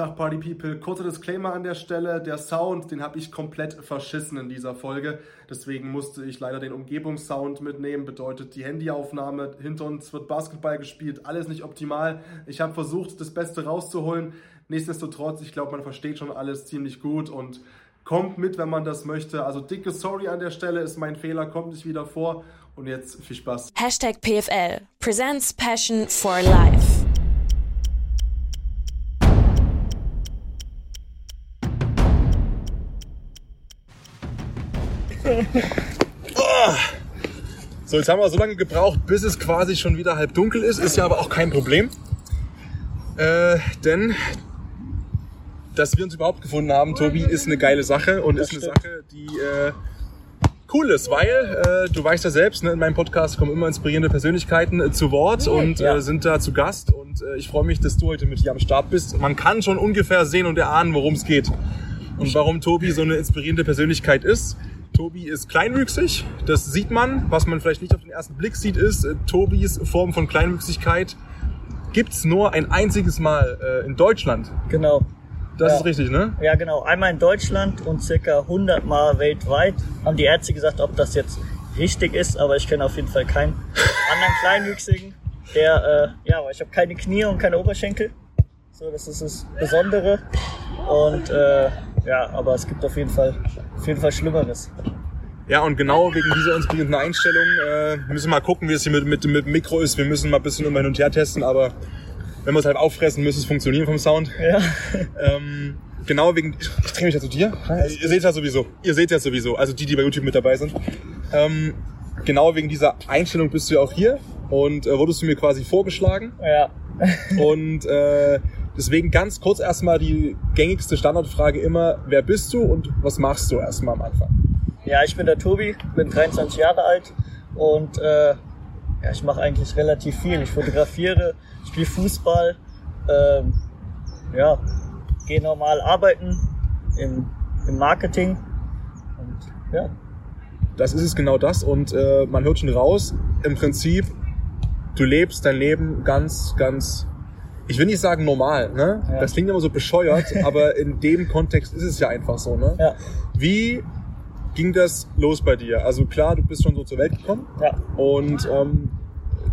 Tag Party People, kurzer Disclaimer an der Stelle. Der Sound, den habe ich komplett verschissen in dieser Folge. Deswegen musste ich leider den Umgebungssound mitnehmen. Bedeutet die Handyaufnahme. Hinter uns wird Basketball gespielt. Alles nicht optimal. Ich habe versucht, das Beste rauszuholen. Nichtsdestotrotz, ich glaube, man versteht schon alles ziemlich gut und kommt mit, wenn man das möchte. Also dicke Sorry an der Stelle, ist mein Fehler, kommt nicht wieder vor. Und jetzt viel Spaß. Hashtag PFL presents Passion for Life. So, jetzt haben wir so lange gebraucht, bis es quasi schon wieder halb dunkel ist. Ist ja aber auch kein Problem. Äh, denn dass wir uns überhaupt gefunden haben, Tobi, ist eine geile Sache und ist eine Sache, die äh, cool ist, weil äh, du weißt ja selbst, ne, in meinem Podcast kommen immer inspirierende Persönlichkeiten äh, zu Wort und Ja. äh, sind da zu Gast und äh, ich freue mich, dass du heute mit hier am Start bist. Man kann schon ungefähr sehen und erahnen, worum es geht und warum Tobi so eine inspirierende Persönlichkeit ist. Tobi ist kleinwüchsig, das sieht man. Was man vielleicht nicht auf den ersten Blick sieht, ist, äh, Tobis Form von Kleinwüchsigkeit gibt's nur ein einziges Mal äh, in Deutschland. Genau. Das Ja. ist richtig, ne? Ja, genau. Einmal in Deutschland und circa 100 Mal weltweit. Haben die Ärzte gesagt, ob das jetzt richtig ist, aber ich kenne auf jeden Fall keinen anderen Kleinwüchsigen, der, äh, ja, aber ich habe keine Knie und keine Oberschenkel. So, das ist das Besondere. Und äh, ja, aber es gibt auf jeden Fall, auf jeden Fall Schlimmeres. Ja, und genau wegen dieser inspirierenden Einstellung äh, müssen wir mal gucken, wie es hier mit, mit, mit dem Mikro ist. Wir müssen mal ein bisschen immer hin und her testen, aber wenn wir es halt auffressen, müsste es funktionieren vom Sound. Ja. Ähm, genau wegen. Ich, ich drehe mich ja zu dir. Ihr seht ja sowieso. Ihr seht ja sowieso. Also die, die bei YouTube mit dabei sind. Ähm, genau wegen dieser Einstellung bist du ja auch hier und äh, wurdest du mir quasi vorgeschlagen. Ja. Und äh, deswegen ganz kurz erstmal die gängigste Standardfrage immer: Wer bist du und was machst du erstmal am Anfang? Ja, ich bin der Tobi, bin 23 Jahre alt und äh, ja, ich mache eigentlich relativ viel. Ich fotografiere, spiele Fußball, ähm, ja, gehe normal arbeiten im, im Marketing und ja, Das ist es genau das und äh, man hört schon raus, im Prinzip, du lebst dein Leben ganz, ganz, ich will nicht sagen normal, ne? Ja. Das klingt immer so bescheuert, aber in dem Kontext ist es ja einfach so, ne? ja, Wie ging das los bei dir? Also klar, du bist schon so zur Welt gekommen ja, und ähm,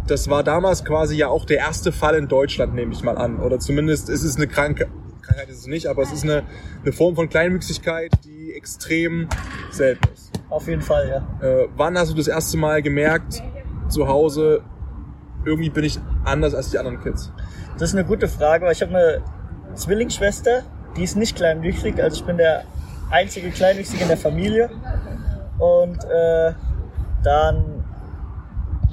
das war damals quasi ja auch der erste Fall in Deutschland, nehme ich mal an. Oder zumindest ist es eine Kranke, Krankheit ist es nicht, aber es ist eine, eine Form von Kleinwüchsigkeit, die extrem selten ist. auf jeden Fall, ja. Äh, wann hast du das erste Mal gemerkt, zu Hause, irgendwie bin ich anders als die anderen Kids? Das ist eine gute Frage, weil ich habe eine Zwillingsschwester, die ist nicht kleinwüchsig, also ich bin der einzige Kleinwüchsige in der Familie. Und äh, dann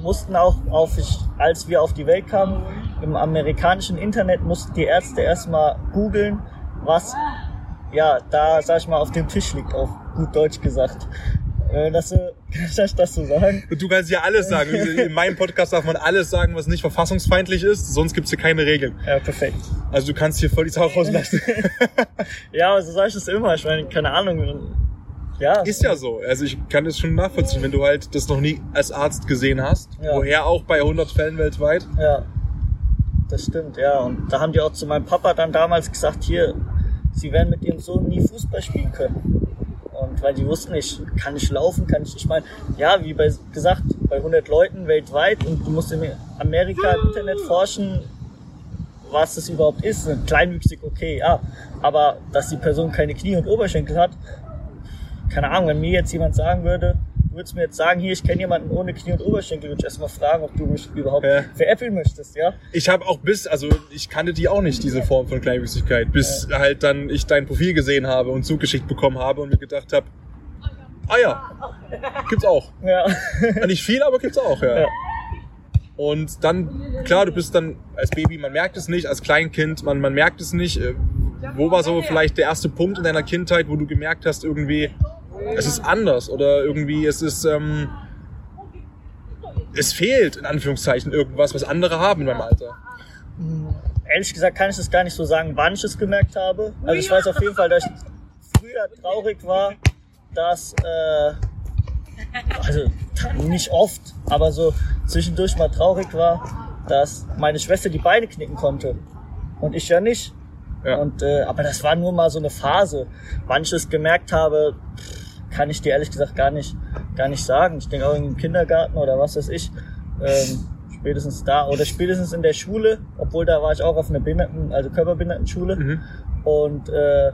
mussten auch, auf ich, als wir auf die Welt kamen, im amerikanischen Internet mussten die Ärzte erstmal googeln, was ja da, sag ich mal, auf dem Tisch liegt, auf gut Deutsch gesagt. Äh, das, kann ich das so sagen? Du kannst ja alles sagen. In meinem Podcast darf man alles sagen, was nicht verfassungsfeindlich ist, sonst gibt's hier keine Regeln. Ja, perfekt. Also du kannst hier voll die Sau rauslassen. Ja, aber so sag ich das immer. Ich meine, keine Ahnung. Ja, Ist ja so. Also ich kann das schon nachvollziehen, wenn du halt das noch nie als Arzt gesehen hast. Ja. Woher auch bei 100 Fällen weltweit. Ja, das stimmt, ja. Und da haben die auch zu meinem Papa dann damals gesagt, hier, sie werden mit ihrem Sohn nie Fußball spielen können. Und weil die wussten nicht, kann ich laufen, kann ich, ich meine, ja, wie bei, gesagt, bei 100 Leuten weltweit und du musst in Amerika im Internet forschen, was das überhaupt ist. Kleinwüchsig, okay, ja. Aber dass die Person keine Knie und Oberschenkel hat, keine Ahnung, wenn mir jetzt jemand sagen würde, würdest mir jetzt sagen, hier, ich kenne jemanden ohne Knie und Oberschenkel, würde ich erstmal fragen, ob du mich überhaupt Ja. veräppeln möchtest, ja? Ich habe auch bis, also ich kannte die auch nicht, diese Form von Kleinwüchsigkeit, bis halt dann ich dein Profil gesehen habe und zugeschickt bekommen habe und mir gedacht habe, ah ja, gibt's auch. Ja. Ja, Nicht viel, aber gibt's auch, ja. Ja. Und dann, klar, du bist dann als Baby, man merkt es nicht, als Kleinkind, man, man merkt es nicht. Äh, Wo war so vielleicht der erste Punkt in deiner Kindheit, wo du gemerkt hast, irgendwie, es ist anders oder irgendwie es ist, ähm, es fehlt in Anführungszeichen irgendwas, was andere haben in meinem Alter. Ehrlich gesagt kann ich das gar nicht so sagen, wann ich es gemerkt habe. Also ich weiß auf jeden Fall, dass ich früher traurig war, dass, äh, also nicht oft, aber so zwischendurch mal traurig war, dass meine Schwester die Beine knicken konnte und ich ja nicht. Ja. Und, äh, aber das war nur mal so eine Phase. Wann ich es gemerkt habe, pff, kann ich dir ehrlich gesagt gar nicht, gar nicht sagen. Ich denke auch im Kindergarten oder was weiß ich. Ähm, spätestens da oder spätestens in der Schule, obwohl da war ich auch auf einer Behinderten, also Körperbehindertenschule. Mhm. Und äh,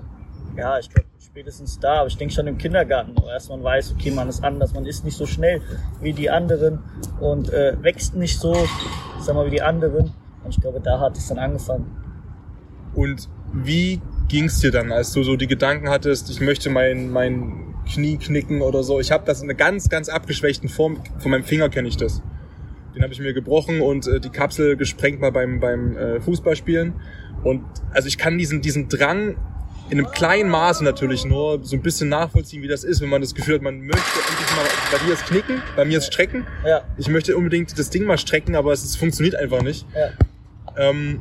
ja, ich glaube spätestens da, aber ich denke schon im Kindergarten, wo erst man weiß, okay, man ist anders, man ist nicht so schnell wie die anderen und äh, wächst nicht so, sag mal, wie die anderen. Und ich glaube, da hat es dann angefangen. Und wie ging's dir dann, als du so die Gedanken hattest, ich möchte mein, mein Knie knicken oder so? Ich habe das in einer ganz, ganz abgeschwächten Form. Von meinem Finger kenne ich das. Den habe ich mir gebrochen und äh, die Kapsel gesprengt mal beim, beim äh, Fußballspielen. Und also ich kann diesen, diesen Drang in einem kleinen Maße natürlich nur so ein bisschen nachvollziehen, wie das ist, wenn man das Gefühl hat, man möchte endlich mal, bei dir ist knicken, bei mir ist strecken. Ja, Ich möchte unbedingt das Ding mal strecken, aber es, es funktioniert einfach nicht. ja. Ähm,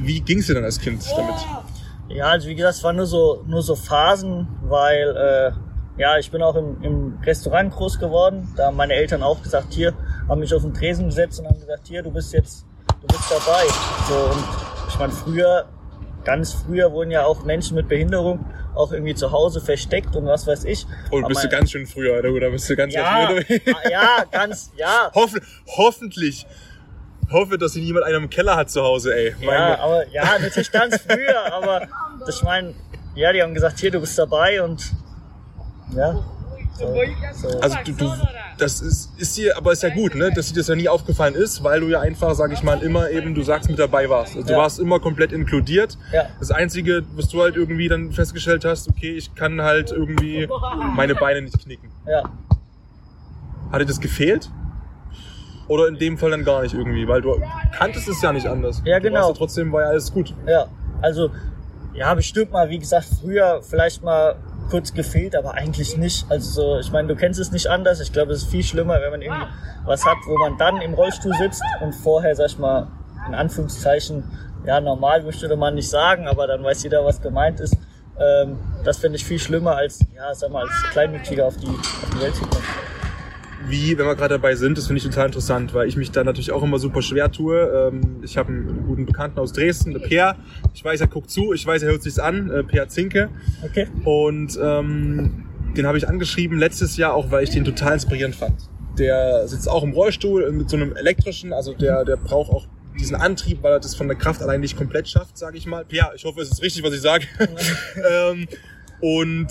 wie ging's dir dann als Kind damit? Ja, also wie gesagt, es waren nur so, nur so Phasen, weil äh, ja, ich bin auch im, im Restaurant groß geworden. Da haben meine Eltern auch gesagt, hier, haben mich auf den Tresen gesetzt und haben gesagt, hier, du bist jetzt, du bist dabei. So und ich meine, früher, ganz früher wurden ja auch Menschen mit Behinderung auch irgendwie zu Hause versteckt und was weiß ich. Oh, Aber bist du mein- ganz schön früher, oder? Oder bist du ganz ja, auf ah, ja, ganz, ja. Hoffen, hoffentlich. Hoffe, dass ihn jemand einen im Keller hat zu Hause, ey. Ja, Gott. aber ja, natürlich ganz früher, aber das, ich meine, ja, die haben gesagt, hier, du bist dabei und ja. So, so. Also du, du, das ist, ist dir, aber ist ja gut, ne, dass dir das ja nie aufgefallen ist, weil du ja einfach, sag ich mal, immer eben, du sagst, mit dabei warst. Also du Ja. warst immer komplett inkludiert. Ja. Das Einzige, was du halt irgendwie dann festgestellt hast, okay, ich kann halt irgendwie meine Beine nicht knicken. ja. Hat dir das gefehlt? Oder in dem Fall dann gar nicht irgendwie, weil du kanntest es ja nicht anders. Ja, Du genau. warst ja trotzdem war ja alles gut. Ja, also ja, bestimmt mal, wie gesagt, früher vielleicht mal kurz gefehlt, aber eigentlich nicht. Also so, ich meine, du kennst es nicht anders. Ich glaube, es ist viel schlimmer, wenn man irgendwie was hat, wo man dann im Rollstuhl sitzt und vorher, sag ich mal, in Anführungszeichen, ja, normal möchte man nicht sagen, aber dann weiß jeder, was gemeint ist. Ähm, das finde ich viel schlimmer als, ja, sag mal, als Kleinmütiger auf die, auf die Welt zu kommen. wie, wenn wir gerade dabei sind, das finde ich total interessant, weil ich mich da natürlich auch immer super schwer tue. Ähm, ich habe einen guten Bekannten aus Dresden, der Peer. Ich weiß, er guckt zu, ich weiß, er hört sich's an, äh, Peer Zinke. Okay? Und ähm, den habe ich angeschrieben letztes Jahr auch, weil ich den total inspirierend fand. Der sitzt auch im Rollstuhl mit so einem elektrischen, also der, der braucht auch diesen Antrieb, weil er das von der Kraft allein nicht komplett schafft, sage ich mal. Ja, ich hoffe, es ist richtig, was ich sage. ähm, und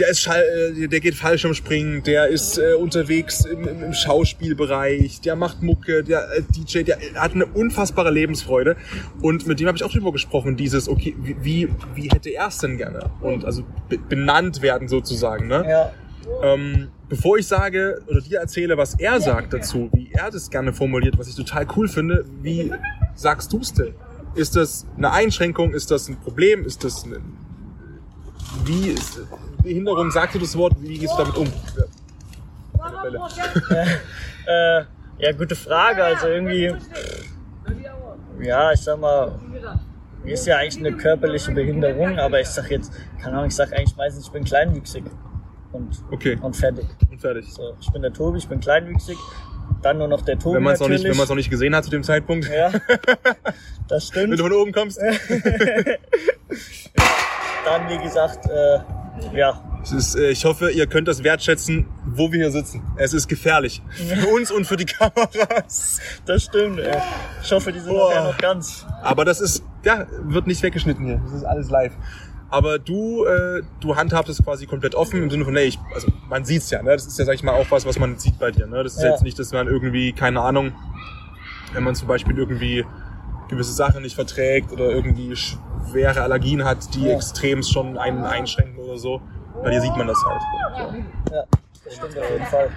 der ist Schall, äh, der geht Fallschirmspringen, der ist äh, unterwegs im, im, im Schauspielbereich, der macht Mucke, der äh, DJ, der hat eine unfassbare Lebensfreude und mit dem habe ich auch drüber gesprochen, dieses okay, wie wie, hätte er es denn gerne und also be benannt werden sozusagen, ne? Ja. Ähm, bevor ich sage oder dir erzähle, was er sagt dazu, wie er das gerne formuliert, was ich total cool finde, wie sagst du es denn? Ist das eine Einschränkung? Ist das ein Problem? Ist das eine, wie ist Behinderung? Sagst du das Wort? Wie gehst du damit um? Ja. Welle. Äh, ja, gute Frage. Also irgendwie, ja, ich sag mal, ist ja eigentlich eine körperliche Behinderung, aber ich sag jetzt, keine Ahnung, ich sag eigentlich meistens, ich bin kleinwüchsig und, Okay, und fertig. und fertig. So, ich bin der Tobi, ich bin kleinwüchsig, dann nur noch der Tobi Wenn man es noch, nicht- natürlich. wenn man's noch nicht gesehen hat zu dem Zeitpunkt, ja, das wenn stimmt. du von oben kommst. Dann, wie gesagt, äh, ja, ist, äh, ich hoffe, ihr könnt das wertschätzen, wo wir hier sitzen. Es ist gefährlich. Für uns und für die Kameras. das stimmt. Ey. Ich hoffe, die sind Boah. nachher noch ganz. Aber das ist, ja, wird nicht weggeschnitten hier. Das ist alles live. Aber du, äh, du handhabst es quasi komplett offen im Sinne von, nee, ich, also man sieht's ja, ne? Das ist ja, sag ich mal, auch was, was man sieht bei dir. Ne? Das ist Ja. jetzt nicht, dass man irgendwie, keine Ahnung, wenn man zum Beispiel irgendwie gewisse Sachen nicht verträgt oder irgendwie schwere Allergien hat, die Ja. extrem schon einen einschränken oder so. Bei dir sieht man das halt. Ja, das stimmt auf jeden Fall.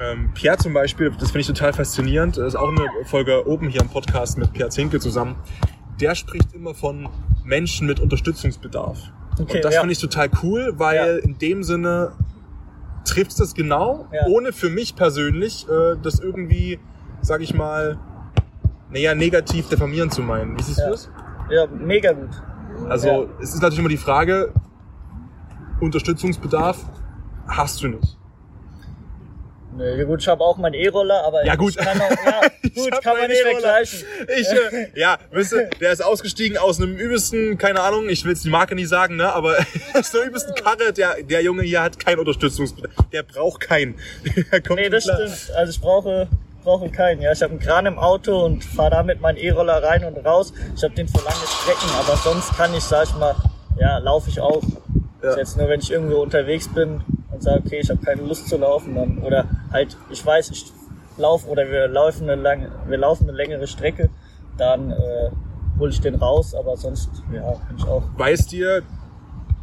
Ähm, Pierre zum Beispiel, das finde ich total faszinierend, das ist auch eine Folge oben hier im Podcast mit Pierre Zinke zusammen. Der spricht immer von Menschen mit Unterstützungsbedarf. Okay, Und das ja. finde ich total cool, weil Ja. in dem Sinne trifft es genau, Ja. ohne für mich persönlich äh, das irgendwie, sag ich mal, naja, negativ diffamieren zu meinen. Wie siehst du das? Ja, mega gut. Also Ja. es ist natürlich immer die Frage, Unterstützungsbedarf hast du nicht. Nö, ja gut, ich habe auch meinen E-Roller, aber Ja, gut. ich kann auch, ja, gut, kann man nicht E-Roller. vergleichen. Ich, äh, ja, wisst ihr, der ist ausgestiegen aus einem übelsten, keine Ahnung, ich will jetzt die Marke nicht sagen, ne, aber aus einer übelsten Karre, der, der Junge hier hat keinen Unterstützungsbedarf. Der braucht keinen. Der kommt Nee, das klar. stimmt. Also ich brauche, brauche keinen. Ja, ich habe einen Kran im Auto und fahre damit meinen E-Roller rein und raus. Ich habe den für lange Strecken, aber sonst kann ich, sag ich mal, ja, laufe ich auch. Ja. Jetzt nur, wenn ich irgendwo unterwegs bin und sage, okay, ich habe keine Lust zu laufen, dann oder halt, ich weiß, ich laufe oder wir laufen eine lange, wir laufen eine längere Strecke, dann äh, hole ich den raus, aber sonst, ja, kann ich auch. Weiß dir,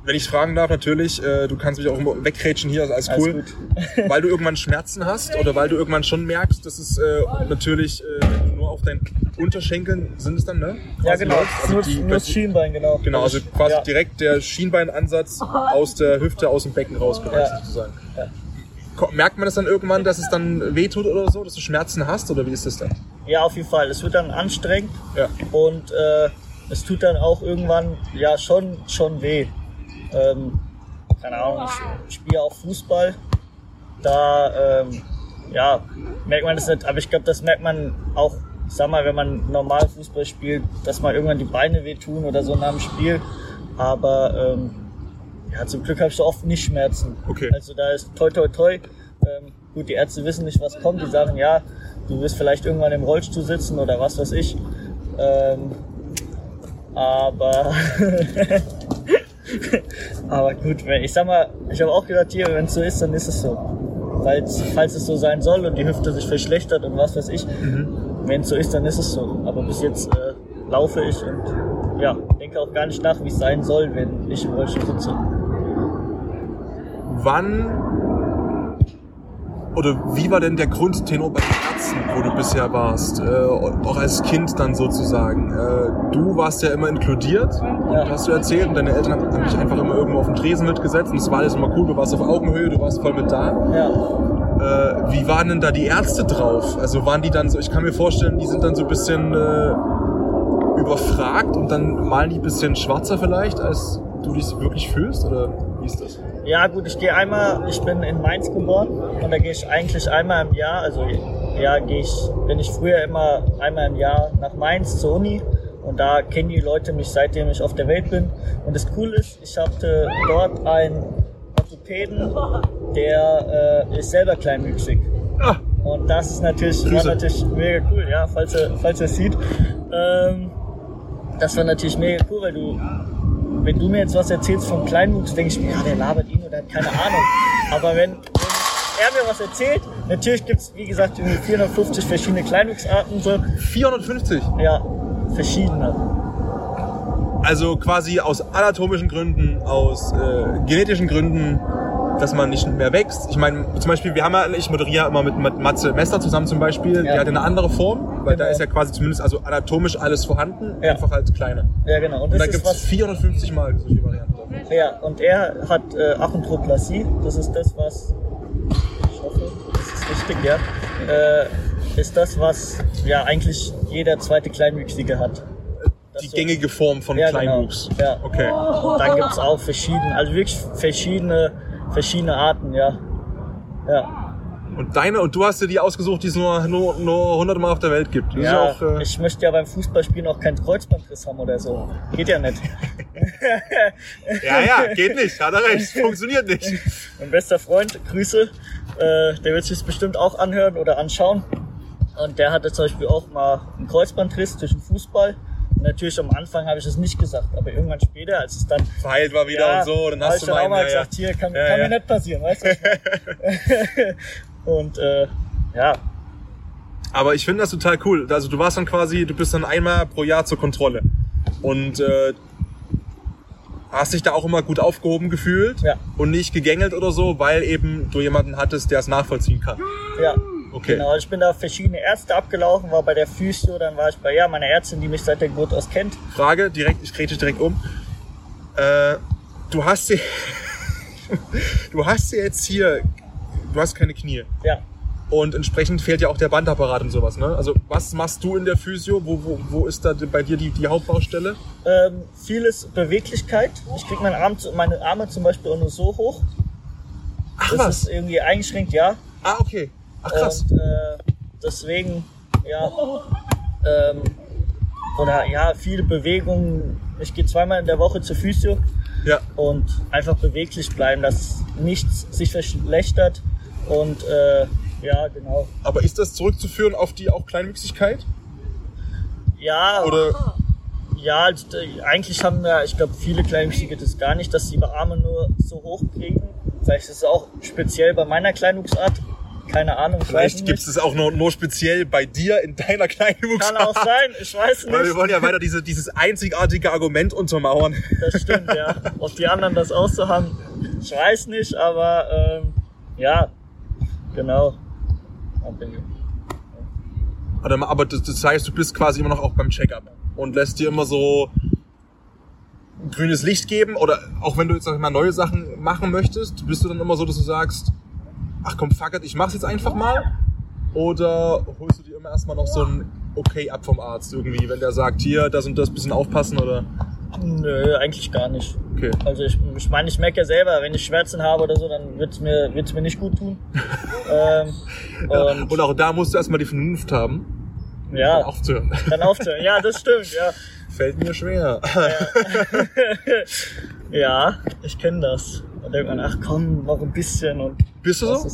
wenn ich fragen darf, natürlich, äh, du kannst mich auch immer wegrätschen hier, also alles Alles cool. gut. weil du irgendwann Schmerzen hast oder weil du irgendwann schon merkst, dass es äh, natürlich äh, nur auf deinen Unterschenkeln sind es dann, ne? Ja, Quasi genau. läuft. Also nur, die, nur das Schienbein, genau. Genau, also quasi ja. direkt der Schienbeinansatz aus der Hüfte, aus dem Beckenrausbereich Ja. sozusagen. Ja. Merkt man das dann irgendwann, dass es dann wehtut oder so, dass du Schmerzen hast oder wie ist das dann? Ja, auf jeden Fall. Es wird dann anstrengend Ja. und äh, es tut dann auch irgendwann ja schon schon weh. Ähm, keine Ahnung, ich spiele auch Fußball. Da ähm, ja, merkt man das nicht, aber ich glaube, das merkt man auch, ich sag mal, wenn man normal Fußball spielt, dass mal irgendwann die Beine wehtun oder so nach dem Spiel. Aber ähm, ja, zum Glück habe ich so oft nicht Schmerzen. Okay. Also da ist toi toi toi. Ähm, gut, die Ärzte wissen nicht, was kommt. Die sagen, ja, du wirst vielleicht irgendwann im Rollstuhl sitzen oder was weiß ich. Ähm, aber aber gut, ich sag mal, ich habe auch gedacht, hier, wenn es so ist, dann ist es so. Falls, falls es so sein soll und die Hüfte sich verschlechtert und was weiß ich, wenn es so ist, dann ist es so. Aber bis jetzt äh, laufe ich und ja, denke auch gar nicht nach, wie es sein soll, wenn ich im Rollstuhl sitze. Wann oder wie war denn der Grundtenor bei den Ärzten, wo du bisher warst? Äh, auch als Kind dann sozusagen. Äh, du warst ja immer inkludiert, Ja. hast du erzählt, und deine Eltern haben, haben dich einfach immer irgendwo auf den Tresen mitgesetzt und es war alles immer cool, du warst auf Augenhöhe, du warst voll mit da. Ja. Äh, wie waren denn da die Ärzte drauf? Also waren die dann so, ich kann mir vorstellen, die sind dann so ein bisschen äh, überfragt und dann malen die ein bisschen schwarzer vielleicht, als du dich wirklich fühlst? Oder wie ist das? Ja gut, ich gehe einmal, ich bin in Mainz geboren und da gehe ich eigentlich einmal im Jahr, also ja, gehe ich, bin ich früher immer einmal im Jahr nach Mainz zur Uni und da kennen die Leute mich seitdem ich auf der Welt bin. Und das Coole ist, ich hatte dort einen Orthopäden, der äh, ist selber kleinwüchsig. Ah, Und das ist natürlich, war natürlich mega cool, ja, falls er, falls er es sieht. Ähm, das war natürlich mega cool, weil du, wenn du mir jetzt was erzählst vom Kleinwuchs, denke ich mir, ja, der labert ihn oder hat keine Ahnung. Aber wenn, wenn er mir was erzählt, natürlich gibt's wie gesagt, irgendwie 450 verschiedene Kleinwuchsarten, so, 450. ja, verschiedene. Also quasi aus anatomischen Gründen, aus äh, genetischen Gründen, dass man nicht mehr wächst. Ich meine, zum Beispiel, wir haben ja, ich moderiere immer mit, mit Matze Mester zusammen zum Beispiel, Ja. der hat eine andere Form, weil da Genau. ist ja quasi zumindest also anatomisch alles vorhanden, Ja. einfach als kleiner. Ja, genau. Und Und da gibt es was, 450 Mal solche Varianten. Ja, und er hat äh, Achondroplasie. Das ist das, was. Ich hoffe, das ist richtig, ja. Äh, ist das, was ja eigentlich jeder zweite Kleinwüchsige hat. Die so- gängige Form von ja, Kleinwuchs. Genau. Ja. Okay. Und dann gibt's auch verschiedene, also wirklich verschiedene, verschiedene Arten, ja. Ja. Und deine, und du hast dir die ausgesucht, die es nur, nur, nur 100 Mal auf der Welt gibt. Das ja auch, äh, ich möchte ja beim Fußballspielen auch keinen Kreuzbandriss haben oder so. Geht ja nicht. ja, ja, geht nicht, hat er recht, funktioniert nicht. Mein bester Freund, Grüße, äh, der wird sich bestimmt auch anhören oder anschauen. Und der hatte zum Beispiel auch mal einen Kreuzbandriss durch den Fußball. Natürlich am Anfang habe ich es nicht gesagt, aber irgendwann später, als es dann Verheilt war wieder ja, und so, dann hast ich du mal auch mal ja, gesagt, hier kann, Ja, kann mir nicht passieren, weißt du? Und äh, ja, Aber ich finde das total cool. Also du warst dann quasi, du bist dann einmal pro Jahr zur Kontrolle. Und äh, hast dich da auch immer gut aufgehoben gefühlt und nicht gegängelt oder so, weil eben du jemanden hattest, der es nachvollziehen kann. ja. Okay. Genau, ich bin da verschiedene Ärzte abgelaufen, war bei der Physio, dann war ich bei ja, meiner Ärztin, die mich seit der Geburt aus kennt. Frage, direkt, ich kriege dich direkt um. Äh, du hast sie, du hast sie jetzt hier, du hast keine Knie. Ja. Und entsprechend fehlt ja auch der Bandapparat und sowas, ne? Also was machst du in der Physio? Wo, wo, wo ist da bei dir die, die Hauptbaustelle? Ähm, vieles Beweglichkeit. Ich krieg meinen Arm, zu- meine Arme zum Beispiel auch nur so hoch. Ach Das was? ist irgendwie eingeschränkt, ja. Ah, okay. Ach, krass. Und äh, deswegen, ja, ähm, oder ja, viele Bewegungen. Ich gehe zweimal in der Woche zur Physio Ja. und einfach beweglich bleiben, dass nichts sich verschlechtert. Und äh, ja, genau. Aber ist das zurückzuführen auf die auch Kleinwüchsigkeit? Ja, Oder ja, also, eigentlich haben ja, ich glaube, viele Kleinwüchsige das gar nicht, dass sie ihre Arme nur so hoch kriegen. Vielleicht ist es auch speziell bei meiner Kleinwuchsart. Keine Ahnung, ich vielleicht gibt nicht. es es auch nur, nur speziell bei dir in deiner Kleinwuchsart? Kann auch sein, ich weiß Weil wir nicht. wollen ja weiter diese, dieses einzigartige Argument untermauern. Das stimmt, ja. Ob die anderen das auch so haben, ich weiß nicht, aber ähm, ja, genau. Aber das, heißt, du bist quasi immer noch auch beim Check-up und lässt dir immer so grünes Licht geben oder auch wenn du jetzt mal neue Sachen machen möchtest, bist du dann immer so, dass du sagst, ach komm, fuck it, ich mach's jetzt einfach mal? Oder holst du dir immer erstmal noch so ein Okay ab vom Arzt irgendwie, wenn der sagt, hier, das und das bisschen aufpassen oder? Nö, eigentlich gar nicht. Okay. Also ich, ich meine, ich merke ja selber, wenn ich Schmerzen habe oder so, dann wird's mir, wird's mir nicht gut tun. ähm, und Und auch da musst du erstmal die Vernunft haben, ja, aufzuhören. dann aufzuhören. Ja, das stimmt, ja. Fällt mir schwer. Ja, ich kenne das. Und denkt man, ach komm, noch ein bisschen und Bist du so?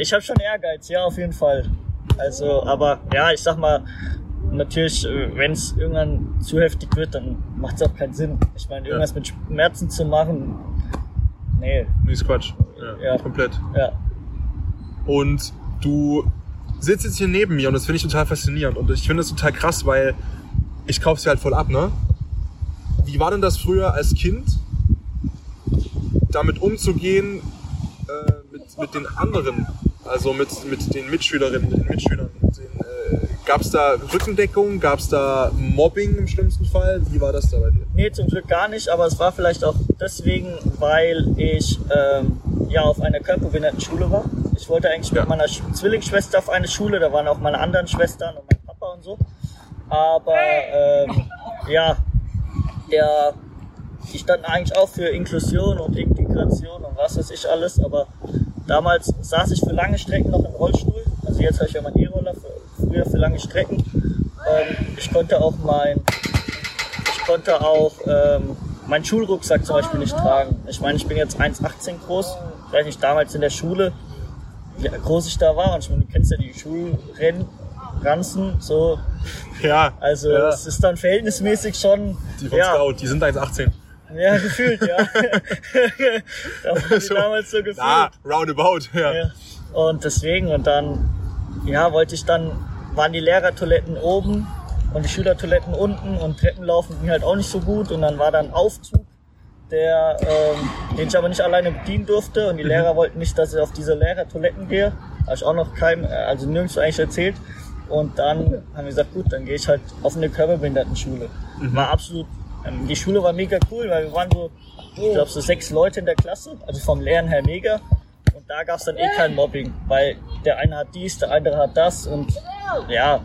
Ich habe schon Ehrgeiz, ja, auf jeden Fall. Also, aber ja, ich sag mal, natürlich, wenn es irgendwann zu heftig wird, dann macht es auch keinen Sinn. Ich meine, irgendwas mit Schmerzen zu machen, nee, Nee, ist Quatsch. Ja, Ja. komplett. ja. Und du sitzt jetzt hier neben mir und das finde ich total faszinierend. Und ich finde das total krass, weil ich kauf's dir halt voll ab, ne? Wie war denn das früher als Kind, damit umzugehen äh, mit, mit den anderen? Also mit, mit den Mitschülerinnen, mit den Mitschülern. Mit den, äh, gab's da Rückendeckung? Gab's da Mobbing im schlimmsten Fall? Wie war das da bei dir? Nee, zum Glück gar nicht, aber es war vielleicht auch deswegen, weil ich ähm, ja auf einer Körperbehindertenschule war. Ich wollte eigentlich Ja. mit meiner Sch Zwillingsschwester auf eine Schule, da waren auch meine anderen Schwestern und mein Papa und so. Aber ähm, ja, der, die standen eigentlich auch für Inklusion und Integration und was weiß ich alles, aber damals saß ich für lange Strecken noch im Rollstuhl. Also jetzt habe ich ja meinen E-Roller, früher für lange Strecken. Ähm, ich konnte auch mein ich konnte auch ähm, meinen Schulrucksack zum Beispiel nicht tragen. Ich meine, ich bin jetzt 1,18 groß. Ich weiß nicht, damals in der Schule, wie groß ich da war. Und ich meine, du kennst ja die Schulrennranzen, so. Ja, Also, ja. es ist dann verhältnismäßig schon, die von ja, Scout, die sind 1,18. Ja, gefühlt, ja. da waren die So. damals so gefühlt. Ah, roundabout, ja. Ja. Und deswegen, und dann, ja, wollte ich dann, waren die Lehrertoiletten oben und die Schülertoiletten unten und Treppenlaufen ging halt auch nicht so gut und dann war da ein Aufzug, der, ähm, den ich aber nicht alleine bedienen durfte und die Lehrer wollten nicht, dass ich auf diese Lehrertoiletten gehe. Habe ich auch noch keinem, äh, also nirgendwo eigentlich erzählt. Und dann haben wir gesagt, gut, dann gehe ich halt auf eine Körperbehindertenschule. War absolut, ähm, die Schule war mega cool, weil wir waren so, ich glaube so sechs Leute in der Klasse, also vom Lehren her mega. Und da gab es dann eh kein Mobbing, weil der eine hat dies, der andere hat das und ja,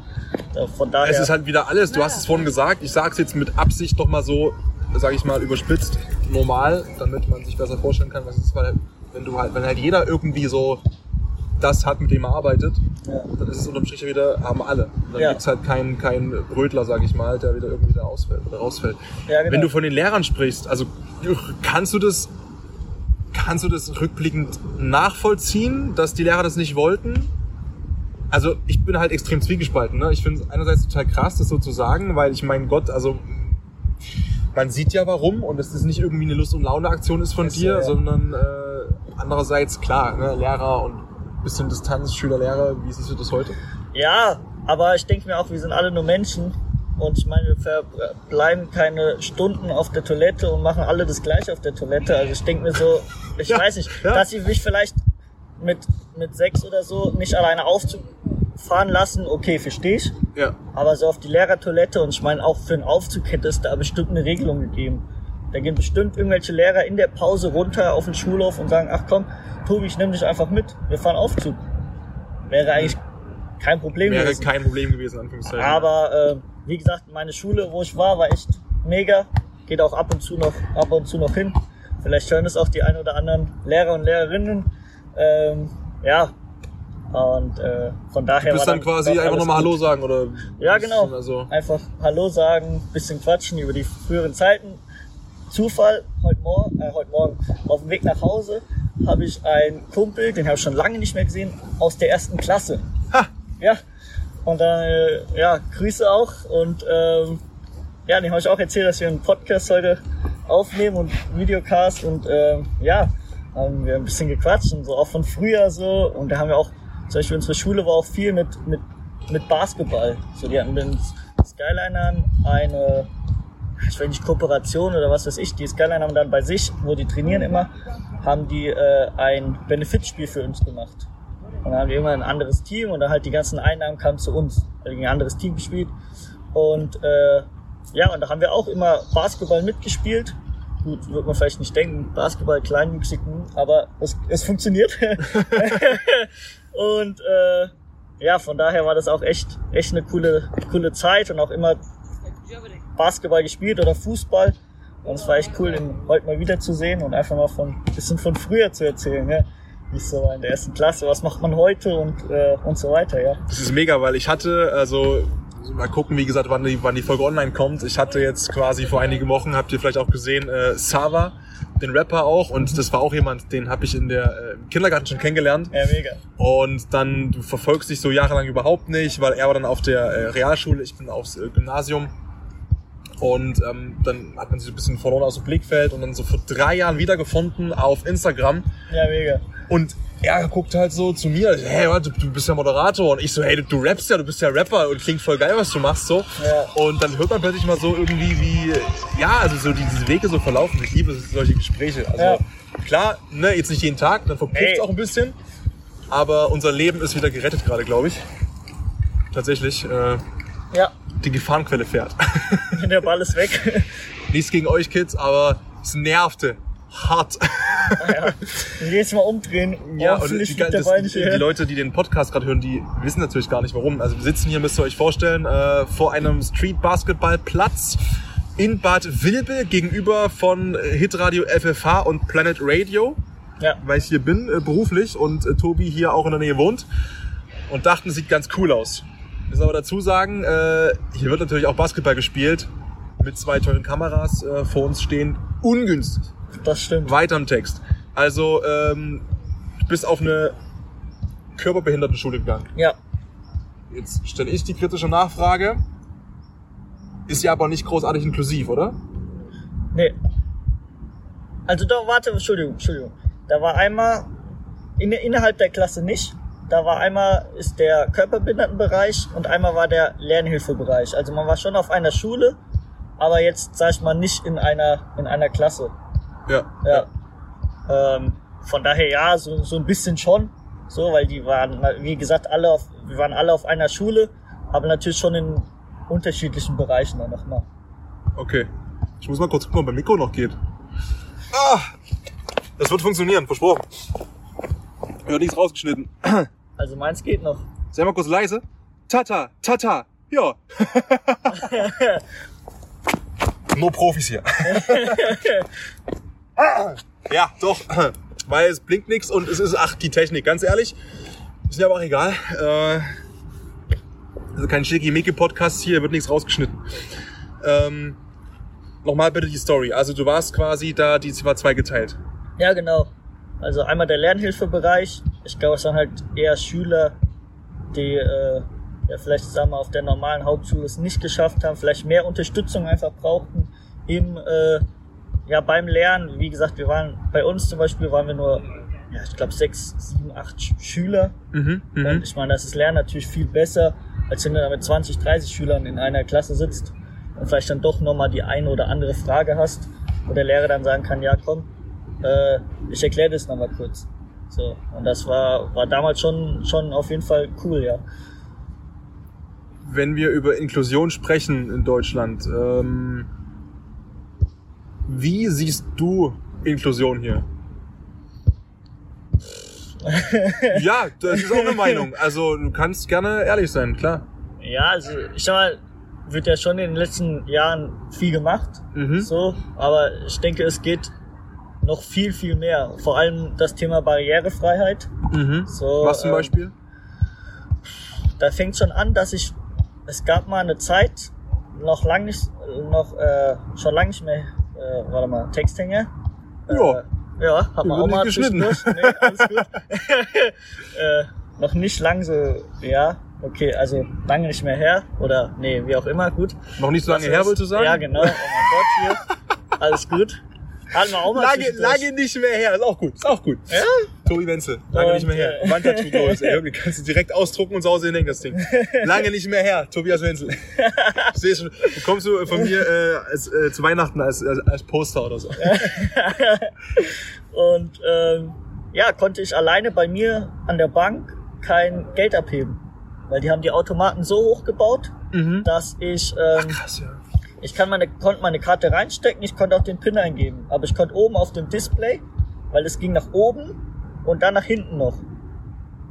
von daher. Es ist halt wieder alles, du hast es vorhin gesagt, ich sage es jetzt mit Absicht noch mal so, sage ich mal, überspitzt, normal, damit man sich besser vorstellen kann, was es ist, weil wenn du halt, wenn halt jeder irgendwie so das hat, mit dem er arbeitet, Ja. dann ist es unterm Strich wieder, haben alle. Und dann Ja. gibt's halt keinen keinen Brötler, sage ich mal, der wieder irgendwie da ausfällt oder rausfällt. Ja, genau. Wenn du von den Lehrern sprichst, also kannst du das, kannst du das rückblickend nachvollziehen, dass die Lehrer das nicht wollten? Also ich bin halt extrem zwiegespalten. Ne? Ich finde es einerseits total krass, das so zu sagen, weil ich mein Gott, also man sieht ja warum und es ist nicht irgendwie eine Lust- und Laune-Aktion ist von Ist so, dir, ja. sondern äh, andererseits klar, ne? Lehrer und bisschen Distanz, Schüler, Lehrer, wie siehst du das heute? Ja, aber ich denke mir auch, wir sind alle nur Menschen. Und ich meine, wir bleiben keine Stunden auf der Toilette und machen alle das gleiche auf der Toilette. Also ich denke mir so, ich Ja, weiß nicht, ja. dass sie mich vielleicht mit, mit sechs oder so nicht alleine auffahren lassen, okay, verstehe ich. Ja. Aber so auf die Lehrertoilette und ich meine, auch für einen Aufzug hätte es da bestimmt eine Regelung gegeben. Da gehen bestimmt irgendwelche Lehrer in der Pause runter auf den Schulhof und sagen, ach komm, Tobi, ich nehme dich einfach mit, wir fahren Aufzug. Wäre eigentlich kein Problem Wäre gewesen. kein Problem gewesen, Anführungszeichen. Aber äh, wie gesagt, meine Schule, wo ich war, war echt mega. Geht auch ab und zu noch, ab und zu noch hin. Vielleicht hören es auch die ein oder anderen Lehrer und Lehrerinnen. Ähm, ja, Und äh, von daher Du bist war dann quasi einfach nochmal Hallo sagen oder? Ja, genau. Also, Einfach Hallo sagen, bisschen quatschen über die früheren Zeiten. Zufall, heute Morgen, äh, heute Morgen auf dem Weg nach Hause habe ich einen Kumpel, den habe ich schon lange nicht mehr gesehen, aus der ersten Klasse. Ha! Ja. Und dann, äh, ja, Grüße auch. Und ähm, ja, dem habe ich auch erzählt, dass wir einen Podcast heute aufnehmen und Videocast und ähm, ja, haben wir ein bisschen gequatscht und so auch von früher so. Und da haben wir auch, zum Beispiel unsere Schule war auch viel mit, mit, mit Basketball. So, die hatten den Skylinern eine, ich weiß nicht, Kooperation oder was weiß ich, die Skyline haben dann bei sich, wo die trainieren immer, haben die äh, ein Benefitspiel für uns gemacht. Und dann haben wir immer ein anderes Team und dann halt die ganzen Einnahmen kamen zu uns. Also gegen ein anderes Team gespielt. Und äh, ja, und da haben wir auch immer Basketball mitgespielt. Gut, wird man vielleicht nicht denken, Basketball kleinwüchsig, aber es, es funktioniert. und äh, ja, von daher war das auch echt, echt eine coole, coole Zeit und auch immer Basketball gespielt oder Fußball. Und es war echt cool, den heute mal wieder zu sehen und einfach mal von ein bisschen von früher zu erzählen, ja. Wie es so in der ersten Klasse, was macht man heute und, äh, und so weiter, ja. Das ist mega, weil ich hatte, also mal gucken, wie gesagt, wann die, wann die Folge online kommt. Ich hatte jetzt quasi vor einigen Wochen, habt ihr vielleicht auch gesehen, äh, Sava, den Rapper auch. Und das war auch jemand, den habe ich in der äh, im Kindergarten schon kennengelernt. Ja, mega. Und dann, du verfolgst dich so jahrelang überhaupt nicht, weil er war dann auf der äh, Realschule, ich bin aufs äh, Gymnasium. Und ähm, dann hat man sich so ein bisschen verloren aus dem Blickfeld und dann so vor drei Jahren wiedergefunden auf Instagram. Ja, mega. Und er guckt halt so zu mir, hey, warte, du bist ja Moderator. Und ich so, hey, du, du rappst ja, du bist ja Rapper und klingt voll geil, was du machst so. Ja. Und dann hört man plötzlich mal so irgendwie wie, ja, also so diese Wege so verlaufen. Ich liebe solche Gespräche. Also Ja. klar, ne, jetzt nicht jeden Tag, dann verpufft Ey. auch ein bisschen. Aber unser Leben ist wieder gerettet gerade, glaube ich. Tatsächlich, äh, Ja, die Gefahrenquelle fährt. der Ball ist weg. Nichts gegen euch Kids, aber es nervte. Hart. ja. Jedes Mal umdrehen. Ja, und die, das, die. Leute, die den Podcast gerade hören, die wissen natürlich gar nicht warum. Also wir sitzen hier, müsst ihr euch vorstellen, äh, vor einem Street-Basketball-Platz in Bad Vilbel gegenüber von Hitradio FFH und Planet Radio, Ja, weil ich hier bin äh, beruflich und äh, Tobi hier auch in der Nähe wohnt und dachten, es sieht ganz cool aus. Müssen aber dazu sagen, äh, hier wird natürlich auch Basketball gespielt mit zwei tollen Kameras äh, vor uns stehen. Ungünstig das stimmt. weiter im Text. Also, ähm, du bist auf eine Körperbehindertenschule gegangen. Ja, Jetzt stelle ich die kritische Nachfrage. Ist ja aber nicht großartig inklusiv, oder? nee. Also da, warte, Entschuldigung, Entschuldigung. Da war einmal, in, innerhalb der Klasse nicht. Da war einmal, ist der Körperbehindertenbereich und einmal war der Lernhilfebereich. Also man war schon auf einer Schule, aber jetzt, sag ich mal, nicht in einer, in einer Klasse. Ja. Ja. Ähm, von daher ja, so, so ein bisschen schon. So, weil die waren, wie gesagt, alle auf, wir waren alle auf einer Schule, aber natürlich schon in unterschiedlichen Bereichen dann nochmal. Okay. Ich muss mal kurz gucken, ob mein Mikro noch geht. Ah! Das wird funktionieren, versprochen. Wird nichts rausgeschnitten. Also meins geht noch. Sei mal kurz leise. Tata, tata, ja. Nur Profis hier. ja, doch. Weil es blinkt nichts und es ist, ach, die Technik, ganz ehrlich. Ist mir aber auch egal. Äh, also kein Schickimicki-Podcast hier, wird nichts rausgeschnitten. Ähm, Nochmal bitte die Story. Also du warst quasi da, die war zweigeteilt. Ja, genau. Also einmal der Lernhilfebereich. Ich glaube, es waren halt eher Schüler, die äh, ja, vielleicht sagen wir, auf der normalen Hauptschule es nicht geschafft haben, vielleicht mehr Unterstützung einfach brauchten im, äh, ja, beim Lernen. Wie gesagt, wir waren bei uns zum Beispiel waren wir nur, ja, ich glaube sechs, sieben, acht Sch- Schüler. Mhm, Und ich meine, das ist Lernen natürlich viel besser, als wenn du da mit 20, 30 Schülern in einer Klasse sitzt und vielleicht dann doch nochmal die eine oder andere Frage hast, wo der Lehrer dann sagen kann, ja komm, äh, ich erkläre das nochmal kurz. So, und das war, war damals schon, schon auf jeden Fall cool, ja. wenn wir über Inklusion sprechen in Deutschland, ähm, wie siehst du Inklusion hier? ja, das ist auch eine Meinung. Also du kannst gerne ehrlich sein, klar. Ja, also ich sag mal, wird ja schon in den letzten Jahren viel gemacht, Mhm. so, aber ich denke, es geht noch viel, viel mehr. Vor allem das Thema Barrierefreiheit. Mhm. So, Was zum ähm, Beispiel? da fängt schon an, dass ich, es gab mal eine Zeit, noch lang nicht, noch, äh, schon lange nicht mehr, äh, warte mal, Texthänger. Ja. Äh, ja, haben wir auch mal geschnitten. Nee, alles gut. äh, noch nicht lang so, ja, okay, also lange nicht mehr her, oder, nee, wie auch immer, gut. Noch nicht so lange Das her, wolltest du sagen? Ja, genau, oh mein Gott, hier. Alles gut. Hatten wir auch mal Lange, lange nicht mehr her. Ist auch gut. Ist auch gut. Ja? Tobi Wenzel. Lange Und, nicht mehr her. Wandtattoo groß. Ey, kannst du direkt ausdrucken und zu Hause hinhängen, das Ding. Lange nicht mehr her. Tobias Wenzel. Ich sehe schon. Du kommst du von mir äh, als, äh, zu Weihnachten als, als, als Poster oder so. Und ähm, ja, konnte ich alleine bei mir an der Bank kein Geld abheben. Weil die haben die Automaten so hoch gebaut, dass ich, ähm, Krass, ja. Ich kann meine, konnte meine Karte reinstecken, ich konnte auch den PIN eingeben. Aber ich konnte oben auf dem Display, weil es ging nach oben und dann nach hinten noch.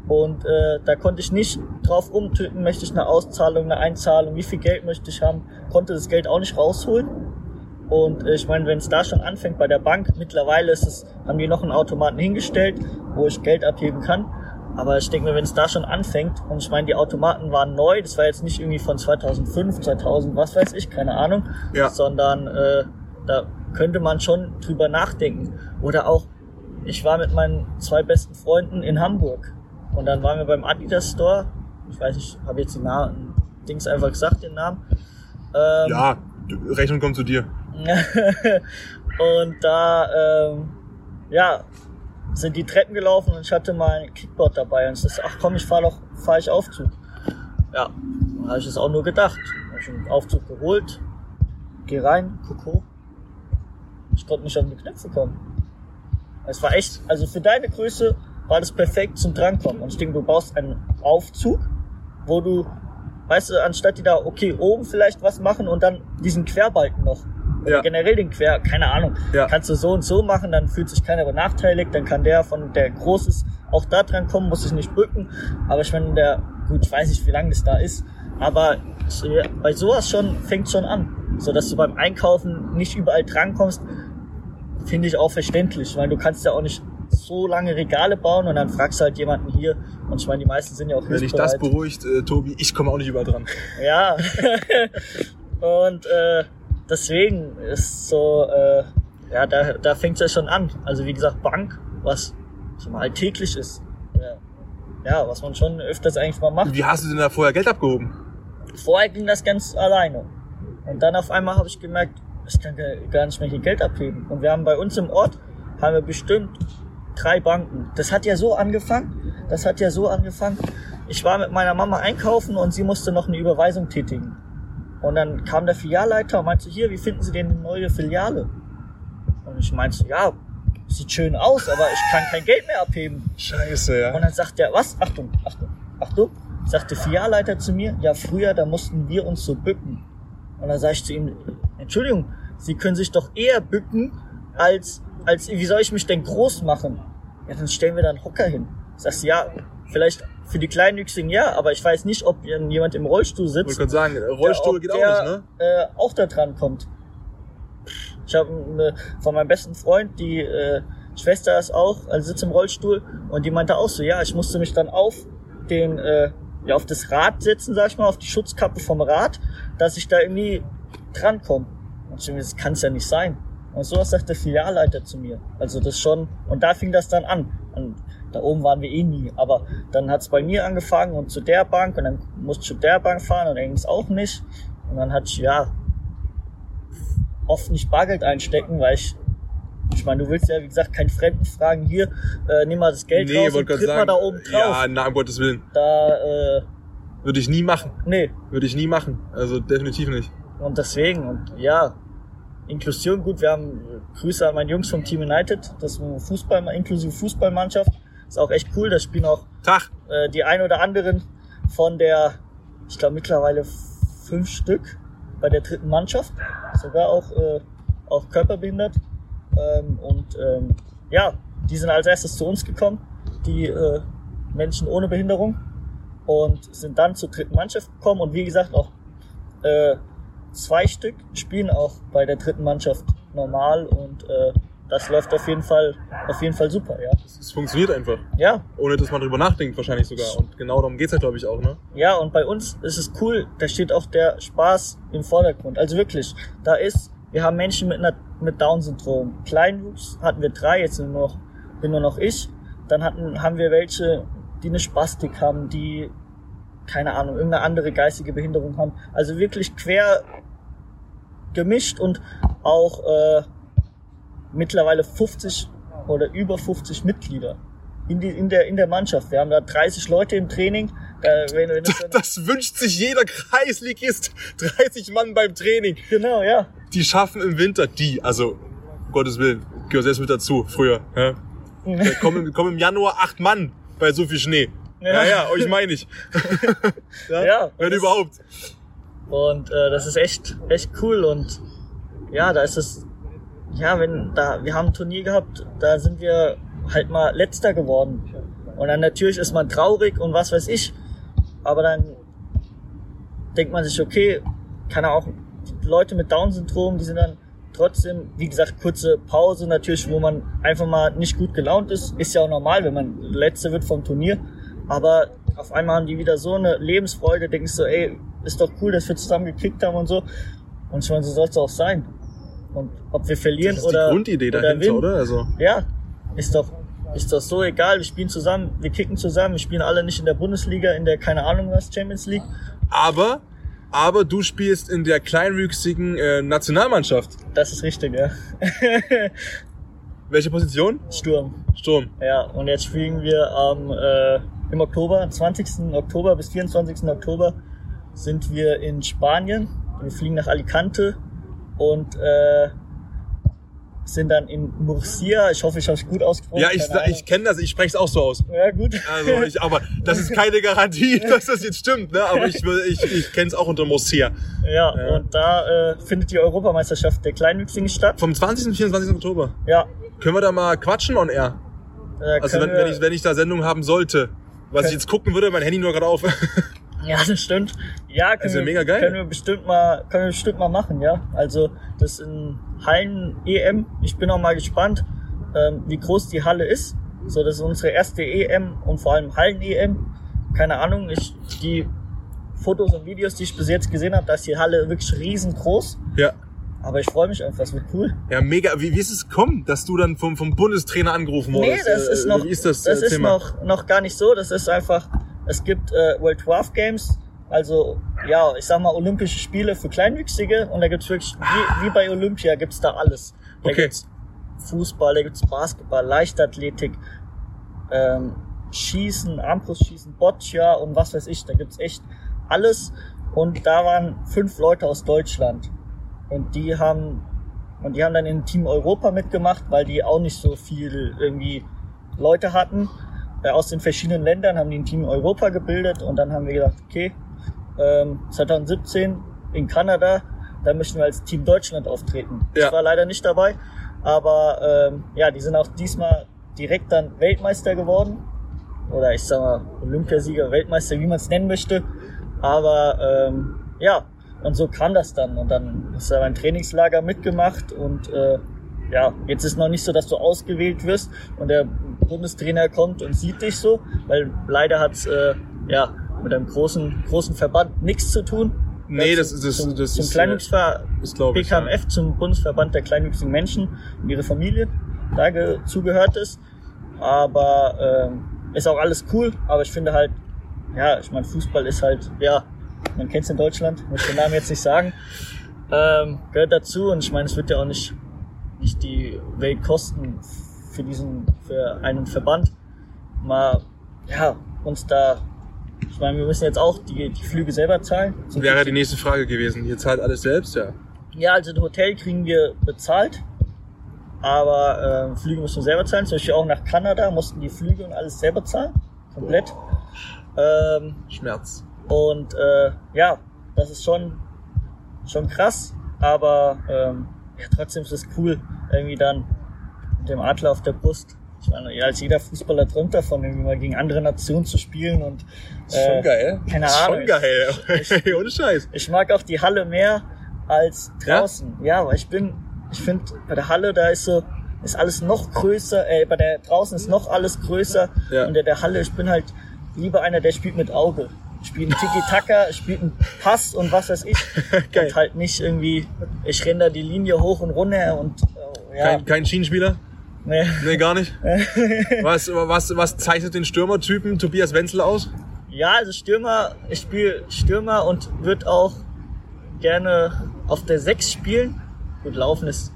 Und äh, da konnte ich nicht drauf rumtippen, möchte ich eine Auszahlung, eine Einzahlung, wie viel Geld möchte ich haben, konnte das Geld auch nicht rausholen. Und äh, ich meine, wenn es da schon anfängt bei der Bank, mittlerweile ist es, haben die noch einen Automaten hingestellt, wo ich Geld abheben kann. Aber ich denke mir, wenn es da schon anfängt, und ich meine, die Automaten waren neu, das war jetzt nicht irgendwie von 2005, 2000, was weiß ich, keine Ahnung, Ja. sondern äh, da könnte man schon drüber nachdenken. Oder auch, ich war mit meinen zwei besten Freunden in Hamburg und dann waren wir beim Adidas Store. Ich weiß nicht, habe jetzt den Namen, Dings einfach gesagt, den Namen. Ähm, Ja, Rechnung kommt zu dir. und da, ähm, ja, sind die Treppen gelaufen und ich hatte mein Kickboard dabei und ich dachte, ach komm, ich fahr doch, fahr ich Aufzug. Ja, dann habe ich es auch nur gedacht. Hab ich den Aufzug geholt, geh rein, guck hoch. Ich konnte nicht an die Knöpfe kommen. Es war echt, also für deine Größe war das perfekt zum Drankommen. Und ich denke, du baust einen Aufzug, wo du, weißt du, anstatt die da, okay, oben vielleicht was machen und dann diesen Querbalken noch. Oder Ja. generell den Quer, keine Ahnung. Ja. Kannst du so und so machen, dann fühlt sich keiner benachteiligt, dann kann der von der groß ist auch da dran kommen, muss sich nicht bücken. Aber ich meine, der, gut, ich weiß nicht, wie lange das da ist, aber ich, bei sowas schon fängt schon an. So dass du beim Einkaufen nicht überall drankommst, finde ich auch verständlich, weil du kannst ja auch nicht so lange Regale bauen und dann fragst du halt jemanden hier. Und ich meine, die meisten sind ja auch Wenn dich das beruhigt, äh, Tobi, ich komme auch nicht überall dran. Ja. und äh, deswegen ist so, äh, ja, da, da fängt es ja schon an. Also wie gesagt, Bank, was so mal alltäglich ist. Ja. ja, was man schon öfters eigentlich mal macht. Wie hast du denn da vorher Geld abgehoben? Vorher ging das ganz alleine. Und dann auf einmal habe ich gemerkt, ich kann gar- gar nicht mehr hier Geld abheben. Und wir haben bei uns im Ort, haben wir bestimmt drei Banken. Das hat ja so angefangen, das hat ja so angefangen. Ich war mit meiner Mama einkaufen und sie musste noch eine Überweisung tätigen. Und dann kam der Filialleiter und meinte, hier, wie finden Sie denn eine neue Filiale? Und ich meinte, ja, sieht schön aus, aber ich kann kein Geld mehr abheben. Scheiße, Und ja. dann sagt er, was? Achtung, Achtung, Achtung. Sagt der Filialleiter zu mir, ja, früher, da mussten wir uns so bücken. Und dann sage ich zu ihm, Entschuldigung, Sie können sich doch eher bücken, als, als, wie soll ich mich denn groß machen? Ja, dann stellen wir da einen Hocker hin. Sagst du, ja, vielleicht für die Kleinwüchsigen ja, aber ich weiß nicht, ob jemand im Rollstuhl Ich sitzt. wollte gerade sagen, Rollstuhl der- geht ob auch der, nicht, ne? Äh, auch da dran kommt. Ich habe von meinem besten Freund, die äh, Schwester ist auch, also sitzt im Rollstuhl und die meinte auch so, ja, ich musste mich dann auf den, äh, ja, auf das Rad setzen, sag ich mal, auf die Schutzkappe vom Rad, dass ich da irgendwie drankomme. Und ich mir, das kann es ja nicht sein. Und sowas sagt der Filialleiter zu mir. Also das schon, und da fing das dann an. Und da oben waren wir eh nie. Aber dann hat's bei mir angefangen und zu der Bank und dann musste ich zu der Bank fahren und dann ging's auch nicht. Und dann hatte ich, ja, oft nicht Bargeld einstecken, weil ich, ich meine, du willst ja, wie gesagt, keinen Fremden fragen, hier, äh, nimm mal das Geld Nee, raus und tritt gerade mal sagen. da oben drauf. Ja, na, um Gottes Willen. Da, äh, Würde ich nie machen. nee. Würde ich nie machen. Also definitiv nicht. Und deswegen, und ja, Inklusion, gut, wir haben äh, Grüße an meine Jungs vom Team United, das ist eine Fußball, inklusive Fußballmannschaft. Ist auch echt cool, da spielen auch Tag. äh, die ein oder anderen von der, ich glaube mittlerweile fünf Stück bei der dritten Mannschaft, sogar auch, äh, auch körperbehindert. Ähm, und ähm, ja, die sind als erstes zu uns gekommen, die äh, Menschen ohne Behinderung, und sind dann zur dritten Mannschaft gekommen. Und wie gesagt, auch äh, zwei Stück spielen auch bei der dritten Mannschaft normal und äh, das läuft auf jeden Fall, auf jeden Fall super, ja. Es funktioniert einfach. Ja, Ohne dass man drüber nachdenkt, wahrscheinlich sogar. Und genau darum geht's ja, glaube ich, auch, ne? Ja, und bei uns ist es cool, da steht auch der Spaß im Vordergrund. Also wirklich, da ist, wir haben Menschen mit, einer, mit Down-Syndrom. Kleinwuchs hatten wir drei, jetzt sind nur noch, bin nur noch ich. Dann hatten, haben wir welche, die eine Spastik haben, die, keine Ahnung, irgendeine andere geistige Behinderung haben. Also wirklich quer gemischt und auch äh, mittlerweile 50 oder über 50 Mitglieder in, die, in, der, in der Mannschaft. Wir haben da 30 Leute im Training. Äh, wenn, wenn dann, Das wünscht sich jeder Kreisligist. 30 Mann beim Training. genau, ja. Die schaffen im Winter, die, also, um Gottes Willen, gehört selbst mit dazu, früher. Ja? Da kommen, im- kommen im Januar acht Mann bei so viel Schnee. Ja, ja, euch meine ich. ja, Ja, Wenn das- überhaupt. Und äh, das ist echt, echt cool. Und ja, da ist es, ja, wenn da, wir haben ein Turnier gehabt, da sind wir halt mal letzter geworden. Und dann natürlich ist man traurig und was weiß ich. Aber dann denkt man sich, okay, kann er auch Leute mit Down-Syndrom, die sind dann trotzdem, wie gesagt, kurze Pause natürlich, wo man einfach mal nicht gut gelaunt ist. Ist ja auch normal, wenn man letzte wird vom Turnier. Aber auf einmal haben die wieder so eine Lebensfreude, denkst du, ey, ist doch cool, dass wir zusammen gekickt haben und so. Und ich meine, so soll es auch sein. Und ob wir verlieren Das ist oder die Grundidee dahinter, gewinnen, oder? Also, ja, ist doch, ist doch so egal. Wir spielen zusammen, wir kicken zusammen, wir spielen alle nicht in der Bundesliga, in der keine Ahnung was Champions League. aber, aber du spielst in der kleinwüchsigen äh, Nationalmannschaft. Das ist richtig, ja. Welche Position? Sturm. Sturm. Ja, und jetzt spielen wir am äh, im Oktober, 20. Oktober bis 24. Oktober sind wir in Spanien. Wir fliegen nach Alicante und äh, sind dann in Murcia. Ich hoffe, ich habe es gut ausgesprochen. Ja, ich, ich kenne das, ich spreche es auch so aus. Ja, gut. Also ich, aber das ist keine Garantie, dass das jetzt stimmt, ne? Aber ich, ich, ich kenne es auch unter Murcia. Ja, Ja. und da äh, findet die Europameisterschaft der Kleinwüchsigen statt. Vom 20. und 24. Oktober. Ja. Können wir da mal quatschen on air? Äh, Also wenn, wenn, ich, wenn ich da Sendung haben sollte, was ich jetzt gucken würde, mein Handy nur gerade auf. Ja, das stimmt. Ja, können, Das ja wir, mega geil. können wir bestimmt mal, können wir bestimmt mal machen, ja. Also das in Hallen EM. Ich bin auch mal gespannt, ähm, wie groß die Halle ist. So, das ist unsere erste EM und vor allem Hallen EM. Keine Ahnung, ich die Fotos und Videos, die ich bis jetzt gesehen habe, da ist die Halle wirklich riesengroß. ja. Aber ich freue mich einfach, es wird cool. Ja, mega. Wie, wie ist es gekommen, dass du dann vom, vom Bundestrainer angerufen Nee, wurdest? das Äh, ist noch, Wie ist das? das ist noch, noch gar nicht so. Das ist einfach, es gibt äh, World Dwarf Games, also ja, ich sag mal Olympische Spiele für Kleinwüchsige und da gibt's wirklich, wie, wie bei Olympia gibt's da alles. Da Okay. gibt's Fußball, da gibt's Basketball, Leichtathletik, ähm, Schießen, Armbrustschießen, Boccia und was weiß ich, da gibt's echt alles. Und da waren fünf Leute aus Deutschland. Und die haben, und die haben dann in Team Europa mitgemacht, weil die auch nicht so viel irgendwie Leute hatten. Äh, aus den verschiedenen Ländern haben die ein Team Europa gebildet und dann haben wir gedacht, okay, ähm, 2017 in Kanada, da möchten wir als Team Deutschland auftreten. Ja. Ich war leider nicht dabei, aber ähm, ja, die sind auch diesmal direkt dann Weltmeister geworden. Oder ich sag mal Olympiasieger, Weltmeister, wie man es nennen möchte. Aber ähm, ja, und so kam das dann. Und dann ist da ein Trainingslager mitgemacht und äh, ja, jetzt ist noch nicht so, dass du ausgewählt wirst und der Bundestrainer kommt und sieht dich so, weil leider hat's äh, ja mit einem großen großen Verband nichts zu tun. Nee, Ja, das ist- das- zum, das zum ist, äh, Kleinwüchsver das glaub ich, BKMF zum Bundesverband der kleinwüchsigen Menschen und ihre Familien da ge- zugehört ist. Aber ähm, ist auch alles cool, aber ich finde halt, ja, ich meine, Fußball ist halt, ja, man kennt es in Deutschland, muss den Namen jetzt nicht sagen, ähm, gehört dazu und ich meine, es wird ja auch nicht, nicht die Welt kosten für diesen, für einen Verband, mal, ja, uns da, ich meine, wir müssen jetzt auch die, die Flüge selber zahlen. Zum Wäre die nächste Frage gewesen. Ihr zahlt alles selbst, ja. ja, also das Hotel kriegen wir bezahlt, aber äh, Flüge müssen wir selber zahlen. Zum Beispiel auch nach Kanada mussten die Flüge und alles selber zahlen, komplett. Ähm, Schmerz. und äh, ja, das ist schon schon krass, aber ähm, ja, trotzdem ist es cool, irgendwie dann mit dem Adler auf der Brust. Ich meine, ja, als jeder Fußballer träumt davon, irgendwie mal gegen andere Nationen zu spielen und Ist schon äh, geil. keine Ist Ahnung. Schon geil. Ohne Scheiß. Ich mag auch die Halle mehr als Ja? draußen. Ja, weil ich bin, ich finde, bei der Halle, da ist so, ist alles noch größer, äh, bei der draußen ist noch alles größer. Ja. Und in der Halle, ich bin halt lieber einer, der spielt mit Auge. Spielt einen Tiki-Taka, spielt einen Pass und was weiß ich. Geil. Und halt nicht irgendwie, ich renne da die Linie hoch und runter und äh, ja. Kein, kein Schienenspieler? nee. Nee, gar nicht. was, was, was zeichnet den Stürmertypen Tobias Wenzel aus? Ja, also Stürmer, ich spiele Stürmer und würde auch gerne auf der 6 spielen. Gut, laufen ist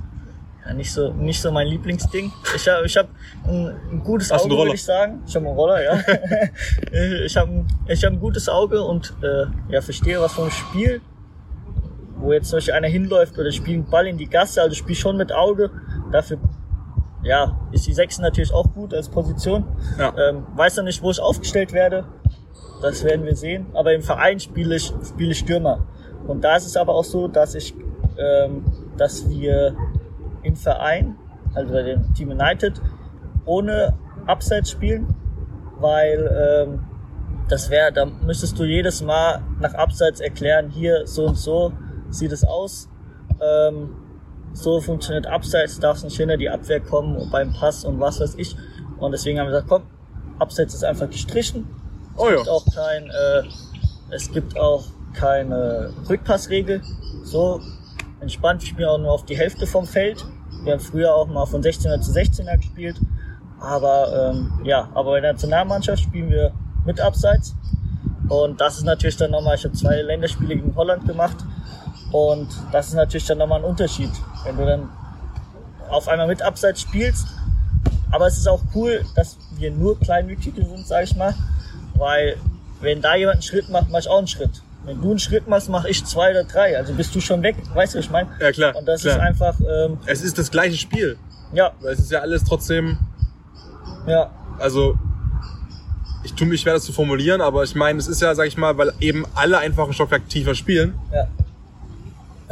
ja nicht so nicht so mein Lieblingsding. Ich habe ich hab ein, ein gutes Hast Auge, würde ich sagen. Ich habe einen Roller, ja. ich habe ich hab ein gutes Auge und äh, ja, verstehe was vom Spiel. Wo jetzt zum Beispiel einer hinläuft oder spielt einen Ball in die Gasse, also spiel schon mit Auge. Dafür ja, ist die 6 natürlich auch gut als Position. Ja. Ähm, weiß noch nicht, wo ich aufgestellt werde. Das werden wir sehen. Aber im Verein spiele ich, spiele ich Stürmer. Und da ist es aber auch so, dass ich, ähm, dass wir im Verein, also bei dem Team United, ohne Abseits spielen, weil ähm, das wäre, da müsstest du jedes Mal nach Abseits erklären, hier so und so sieht es aus. Ähm, so funktioniert Abseits, darfst nicht hinter die Abwehr kommen beim Pass und was weiß ich. Und deswegen haben wir gesagt, komm, Abseits ist einfach gestrichen. Oh Es ja. gibt auch kein, äh, es gibt auch keine Rückpassregel. So entspannt, wir spielen auch nur auf die Hälfte vom Feld. Wir haben früher auch mal von 16er zu 16er gespielt. Aber ähm, ja, aber in der Nationalmannschaft spielen wir mit Abseits. Und das ist natürlich dann nochmal, ich habe zwei Länderspiele gegen Holland gemacht. Und das ist natürlich dann nochmal ein Unterschied, wenn du dann auf einmal mit Abseits spielst. Aber es ist auch cool, dass wir nur Kleinwüchsige sind, sag ich mal. Weil wenn da jemand einen Schritt macht, mach ich auch einen Schritt. Wenn du einen Schritt machst, mache ich zwei oder drei. Also bist du schon weg, weißt du, was ich meine? Ja, klar, Und das klar. ist einfach, ähm, Es ist das gleiche Spiel. ja, Weil es ist ja alles trotzdem, ja, also ich tue mich schwer, das zu formulieren, aber ich meine, es ist ja, sag ich mal, weil eben alle einfach ein Stockwerk tiefer spielen, ja.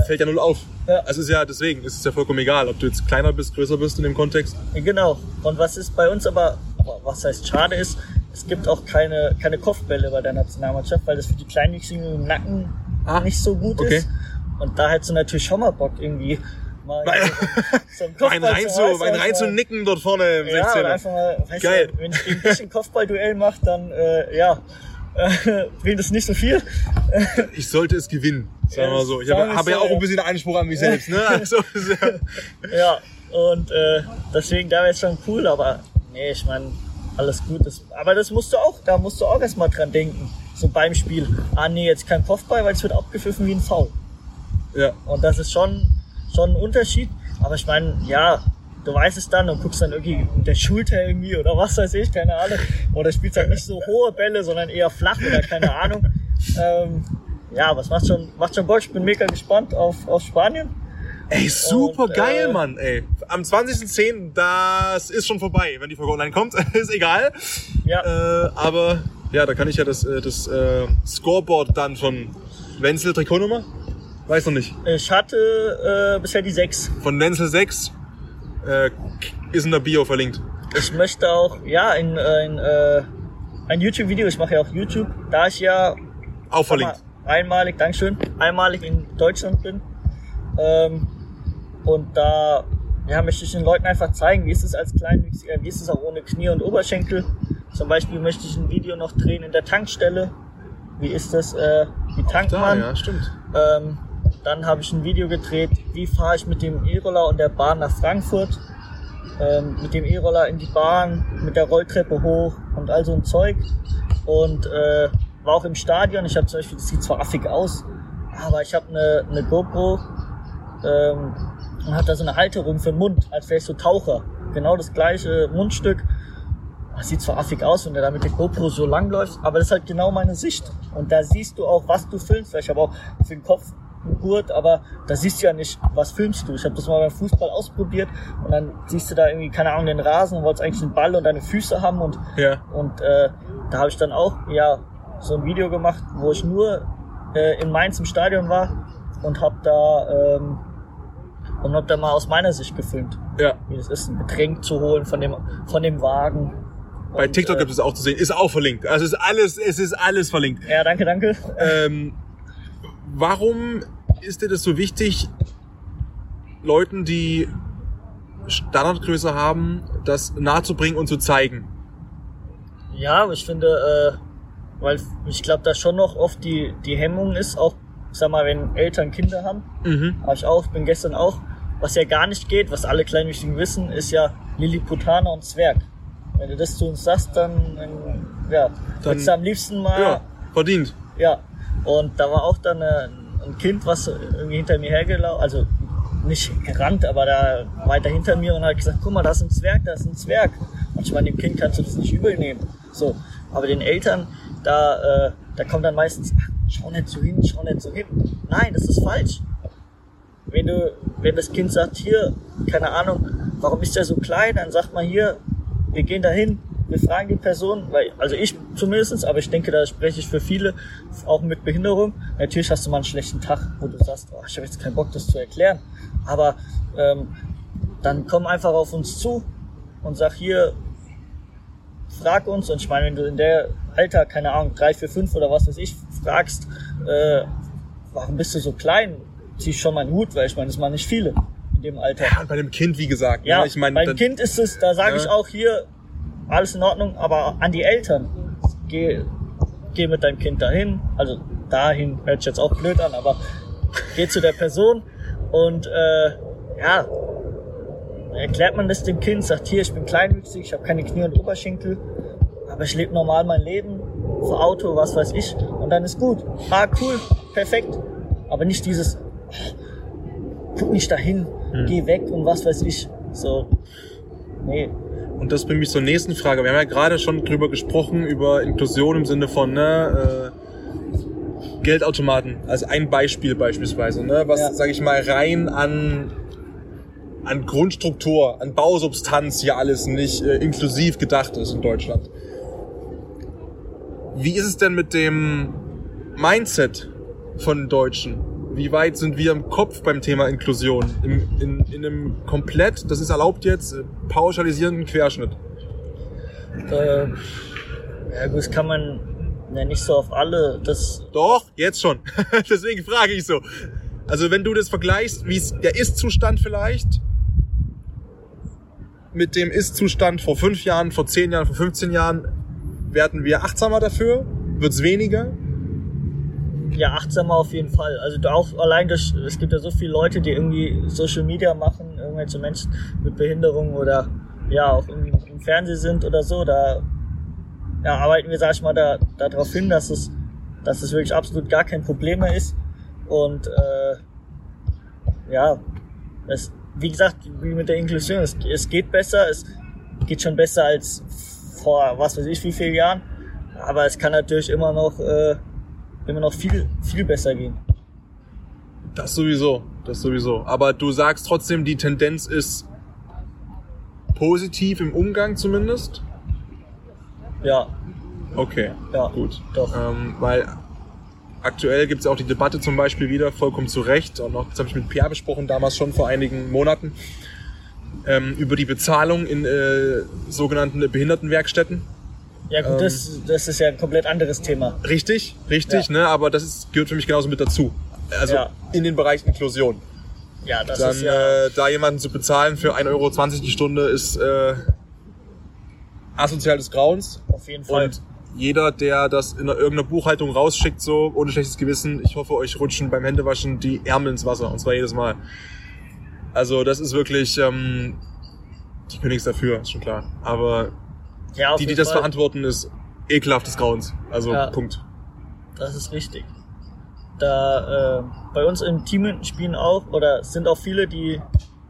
fällt ja null auf. Ja. Es ist ja deswegen, es ist ja vollkommen egal, ob du jetzt kleiner bist, größer bist in dem Kontext. Genau. Und was ist bei uns aber, aber was heißt schade ist, es gibt auch keine, keine Kopfbälle bei der Nationalmannschaft, weil das für die Kleinwüchsigen im Nacken Ah, nicht so gut okay. ist. Und da hättest du natürlich schon mal Bock irgendwie mal Mein Kopfball rein zu mein rein zu nicken dort vorne im Ja, oder 16er. einfach mal, weißt Geil. Du, wenn ich gegen dich ein Kopfballduell mache, dann äh, ja, äh, bringt es nicht so viel. Ich sollte es gewinnen, sagen wir mal so. Ich habe, habe ja auch ein bisschen Anspruch an mich selbst. Ne? Also, ja- Ja, und äh, deswegen, da wäre es schon cool, aber nee, ich meine, alles gut. Das, aber das musst du auch, da musst du auch erstmal dran denken. So beim Spiel. Ah nee, jetzt kein Kopfball, weil es wird abgepfiffen wie ein Foul. ja. Und das ist schon, schon ein Unterschied. Aber ich meine, ja, du weißt es dann und guckst dann irgendwie mit der Schulter irgendwie oder was weiß ich, keine Ahnung. Oder spielst halt nicht so hohe Bälle, sondern eher flach oder keine Ahnung. Ähm, ja, was macht schon, macht schon Bock. Ich bin mega gespannt auf, auf Spanien. Ey, super Und, geil, äh, Mann, ey. Am 20.10., das ist schon vorbei, wenn die Folge online kommt. ist egal. Ja. Äh, aber ja, da kann ich ja das, äh, das äh, Scoreboard dann von Wenzel Trikotnummer? Weiß noch nicht. Ich hatte äh, bisher die sechs. Von Wenzel 6 äh, ist in der Bio verlinkt. Ich möchte auch, ja, in, äh, in äh, ein YouTube-Video, ich mache ja auch YouTube, da ich ja Auch sag mal, verlinkt. einmalig, Dankeschön, einmalig in Deutschland bin. Ähm, und da ja, möchte ich den Leuten einfach zeigen, wie ist es als Kleinwüchsiger, wie ist es auch ohne Knie und Oberschenkel. Zum Beispiel möchte ich ein Video noch drehen in der Tankstelle. Wie ist das, äh, wie tankt Da, man? ja, stimmt. Ähm, dann habe ich ein Video gedreht, wie fahre ich mit dem E-Roller und der Bahn nach Frankfurt. Ähm, mit dem E-Roller in die Bahn, mit der Rolltreppe hoch und all so ein Zeug. Und äh, war auch im Stadion. Ich habe zum Beispiel, das sieht zwar affig aus, aber ich habe eine, eine GoPro ähm, und habe da so eine Halterung für den Mund, als wäre ich so Taucher. Genau das gleiche Mundstück. Das sieht zwar affig aus, wenn du da mit der GoPro so lang läufst, aber das ist halt genau meine Sicht. Und da siehst du auch, was du filmst. Ich habe auch für den Kopf einen Gurt, aber da siehst du ja nicht, was filmst du. Ich habe das mal beim Fußball ausprobiert und dann siehst du da irgendwie, keine Ahnung, den Rasen und wolltest eigentlich einen Ball und deine Füße haben und, Ja. und äh, da habe ich dann auch ja so ein Video gemacht, wo ich nur äh, in Mainz im Stadion war und hab da ähm, und hab da mal aus meiner Sicht gefilmt, Ja. wie das ist, ein Getränk zu holen von dem von dem Wagen. Bei Und, TikTok äh, gibt es auch zu sehen. Ist auch verlinkt. Also es ist alles, es ist alles verlinkt. Ja, danke, danke. Ähm, warum ist dir das so wichtig, Leuten, die Standardgröße haben, das nahezubringen und zu zeigen. Ja, ich finde, äh, weil ich glaube, da schon noch oft die, die Hemmung ist, auch, ich sag mal, wenn Eltern Kinder haben, Mhm. habe ich auch, bin gestern auch, was ja gar nicht geht, was alle Kleinwüchsigen wissen, ist ja Lilliputaner und Zwerg. Wenn du das zu uns sagst, dann, dann ja, Dann- du am liebsten mal, Ja, verdient. ja. Und da war auch dann äh, ein Kind, was irgendwie hinter mir hergelaufen, also nicht gerannt, aber da weiter hinter mir und hat gesagt, guck mal, da ist ein Zwerg, da ist ein Zwerg. Und ich meine, dem Kind kannst du das nicht übel nehmen. So. Aber den Eltern, da, äh, da kommt dann meistens, ach, schau nicht so hin, schau nicht so hin. Nein, das ist falsch. Wenn du, wenn das Kind sagt, hier, keine Ahnung, warum ist der so klein, dann sagt man hier, wir gehen dahin, wir fragen die Person, weil, also ich zumindestens, aber ich denke, da spreche ich für viele, auch mit Behinderung. Natürlich hast du mal einen schlechten Tag, wo du sagst, oh, ich habe jetzt keinen Bock, das zu erklären. Aber ähm, dann komm einfach auf uns zu und sag hier, frag uns. Und ich meine, wenn du in der Alter, keine Ahnung, drei, vier, fünf oder was weiß ich, fragst, äh, warum bist du so klein, zieh ich schon mal einen Hut, weil ich meine, das machen nicht viele in dem Alter. Ja, und bei dem Kind, wie gesagt. Ja, ne, ich meine, beim Kind ist es, da sage Ja. ich auch hier, alles in Ordnung, aber an die Eltern, geh, geh mit deinem Kind dahin, also dahin hört sich jetzt auch blöd an, aber geh zu der Person und äh, ja, erklärt man das dem Kind, sagt hier, ich bin kleinwüchsig, ich habe keine Knie und Oberschenkel, aber ich lebe normal mein Leben, für Auto, was weiß ich, und dann ist gut. Ah, cool, perfekt. Aber nicht dieses, guck nicht dahin, Hm. geh weg und was weiß ich. So, nee. Und das bringt mich zur nächsten Frage. Wir haben ja gerade schon drüber gesprochen, über Inklusion im Sinne von ne, äh, Geldautomaten. Also ein Beispiel beispielsweise, ne, was, Ja. sage ich mal, rein an, an Grundstruktur, an Bausubstanz hier alles nicht äh, inklusiv gedacht ist in Deutschland. Wie ist es denn mit dem Mindset von Deutschen? Wie weit sind wir im Kopf beim Thema Inklusion? Im, in, in einem komplett, das ist erlaubt jetzt, äh, pauschalisierenden Querschnitt. Äh, ja gut, das kann man ja nicht so auf alle. Das, Doch, jetzt schon. Deswegen frage ich so. Also wenn du das vergleichst, wie es der Ist-Zustand vielleicht mit dem Ist-Zustand vor fünf Jahren, vor zehn Jahren, vor 15 Jahren, werden wir achtsamer dafür? Wird's weniger? Ja, achtsamer auf jeden Fall. Also auch allein durch, es gibt ja so viele Leute, die irgendwie Social Media machen, irgendwelche Menschen mit Behinderung oder ja auch im, im Fernsehen sind oder so, da ja, arbeiten wir, sag ich mal, da darauf hin, dass es, dass es wirklich absolut gar kein Problem mehr ist. Und äh, ja, es, wie gesagt, wie mit der Inklusion, es, es geht besser, es geht schon besser als vor was weiß ich wie vielen Jahren, aber es kann natürlich immer noch äh, immer noch viel viel besser gehen. Das sowieso, das sowieso. Aber du sagst trotzdem, die Tendenz ist positiv im Umgang zumindest? Ja, Okay, ja, gut. doch. Ähm, weil aktuell gibt es auch die Debatte zum Beispiel wieder, vollkommen zu Recht, und auch, das habe ich mit Pierre besprochen, damals schon vor einigen Monaten, ähm, über die Bezahlung in äh, sogenannten Behindertenwerkstätten. Ja gut, ähm, das, das ist ja ein komplett anderes Thema. Richtig, richtig, Ja. ne? aber das ist, gehört für mich genauso mit dazu. Also Ja. in den Bereich Inklusion. Ja, das Dann ist ja äh, da jemanden zu bezahlen für 1,20 Euro die Stunde ist äh, asozial des Grauens. auf jeden Fall. Und jeder, der das in irgendeiner Buchhaltung rausschickt, so ohne schlechtes Gewissen, ich hoffe, euch rutschen beim Händewaschen die Ärmel ins Wasser. Und zwar jedes Mal. Also das ist wirklich ähm, die Königs dafür, ist schon klar. Aber ja, die, die das Fall. verantworten, ist ekelhaft des Grauens. Also Ja. Punkt. Das ist richtig. Da äh, bei uns im Team spielen auch oder sind auch viele, die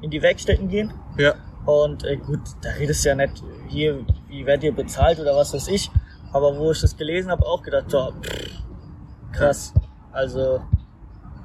in die Werkstätten gehen. Ja. Und äh, gut, da redest du ja nicht, hier, wie werdet ihr bezahlt oder was weiß ich. Aber wo ich das gelesen habe, auch gedacht, so, pff, krass. Also,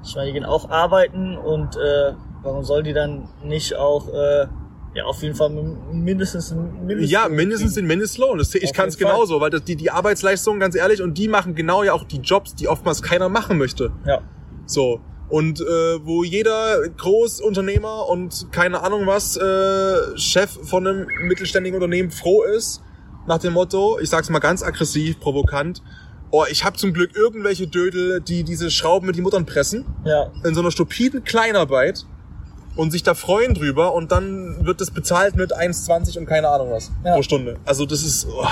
ich meine, die gehen auch arbeiten und äh, warum soll die dann nicht auch, äh, ja, auf jeden Fall mindestens ein Mindestlohn Ja, mindestens den Mindestlohn. Das, ich kann es genauso, weil das, die, die Arbeitsleistungen, ganz ehrlich, und die machen genau ja auch die Jobs, die oftmals keiner machen möchte. Ja, So. Und äh, wo jeder Großunternehmer und keine Ahnung was, äh, Chef von einem mittelständigen Unternehmen froh ist, nach dem Motto, ich sag's mal ganz aggressiv, provokant, oh, ich habe zum Glück irgendwelche Dödel, die diese Schrauben mit die Muttern pressen, ja, in so einer stupiden Kleinarbeit. Und sich da freuen drüber und dann wird das bezahlt mit 1,20 und keine Ahnung was Ja. pro Stunde. Also das ist oh,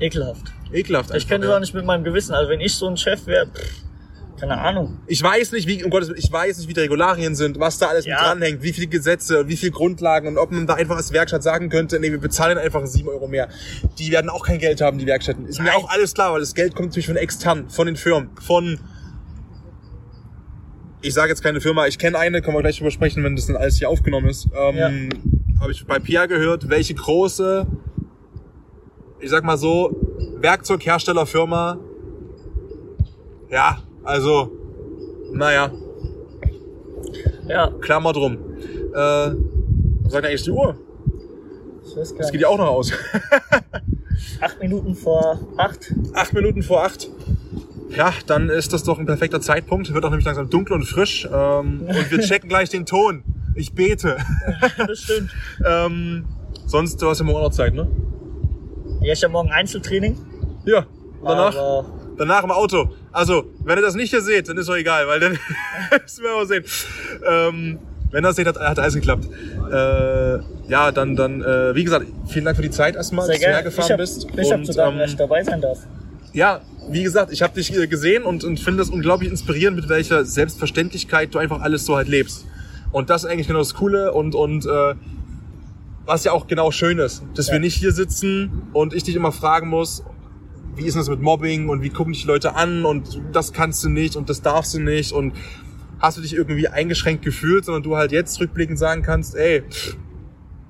Ekelhaft. ekelhaft. Ich einfach, könnte ja. das auch nicht mit meinem Gewissen. Also wenn ich so ein Chef wäre, keine Ahnung. Ich weiß nicht, wie, um Gottes Willen, ich weiß nicht, wie die Regularien sind, was da alles Ja. mit dranhängt, wie viele Gesetze, wie viele Grundlagen und ob man da einfach als Werkstatt sagen könnte, nee, wir bezahlen einfach 7 Euro mehr. Die werden auch kein Geld haben, die Werkstätten. Ist mir Nein. auch alles klar, weil das Geld kommt natürlich von extern, von den Firmen, von ich sage jetzt keine Firma, ich kenne eine, können wir gleich drüber sprechen, wenn das dann alles hier aufgenommen ist. Ähm, Ja. Habe ich bei Pia gehört, welche große, ich sag mal so, Werkzeugherstellerfirma, ja, also, naja, Ja, Klammer drum. Äh, was sagt eigentlich die Uhr? ich weiß gar Das geht ja auch noch aus. Acht Minuten vor acht. acht Minuten vor acht. Ja, dann ist das doch ein perfekter Zeitpunkt. Wird auch nämlich langsam dunkel und frisch. Ähm, und wir checken gleich den Ton. Ich bete. Das stimmt. ähm, sonst, du hast ja morgen auch noch Zeit, ne? Ja, ich habe morgen Einzeltraining. Ja. Und danach? Aber Danach im Auto. Also, wenn ihr das nicht hier seht, dann ist doch egal, weil dann müssen wir mal sehen. Ähm, wenn das seht, hat, hat alles geklappt. Äh, ja, dann, dann, äh, wie gesagt, vielen Dank für die Zeit erstmal, sehr dass du gerne. Ich hergefahren hab, bist. ich hab Und, zu danken, dass ich dabei sein darf. ja, wie gesagt, ich habe dich äh, gesehen und, und finde das unglaublich inspirierend, mit welcher Selbstverständlichkeit du einfach alles so halt lebst. Und das ist eigentlich genau das Coole und, und äh, was ja auch genau schön ist, dass wir nicht hier sitzen und ich dich immer fragen muss, wie ist das mit Mobbing und wie gucken dich die Leute an und das kannst du nicht und das darfst du nicht und hast du dich irgendwie eingeschränkt gefühlt, sondern du halt jetzt rückblickend sagen kannst, ey,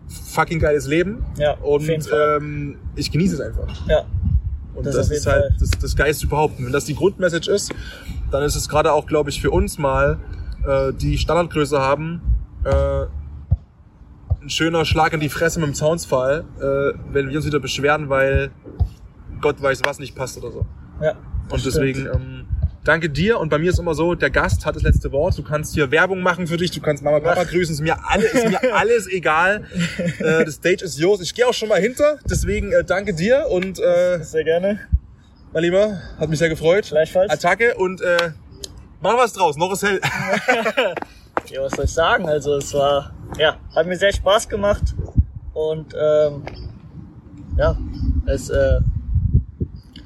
fucking geiles Leben Ja, und ähm, ich genieße es einfach. Ja, Und Das das, ist halt Fall. das, das Geist überhaupt. Und wenn das die Grundmessage ist, dann ist es gerade auch, glaube ich, für uns mal, äh, die Standardgröße haben, äh, ein schöner Schlag in die Fresse mit dem Zaunsfall, äh, wenn wir uns wieder beschweren, weil Gott weiß, was nicht passt oder so. ja. Und deswegen ähm, danke dir. Und bei mir ist immer so, der Gast hat das letzte Wort. Du kannst hier Werbung machen für dich, du kannst Mama, Papa grüßen. Ist mir, alle, ist mir alles egal. Äh, das Stage ist yours. Ich gehe auch schon mal hinter. Deswegen äh, danke dir und äh, Sehr gerne. mein Lieber, hat mich sehr gefreut. Gleichfalls. Attacke und äh, mach was draus, noch ist hell. Ja, was soll ich sagen? Also es war, ja, hat mir sehr Spaß gemacht und ähm, ja, es, äh,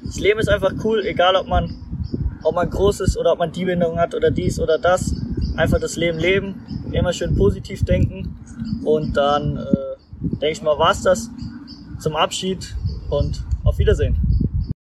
das Leben ist einfach cool, egal ob man, ob man groß ist oder ob man die Behinderung hat oder dies oder das. Einfach das Leben leben, immer schön positiv denken und dann äh, denke ich mal war's das zum Abschied und auf Wiedersehen.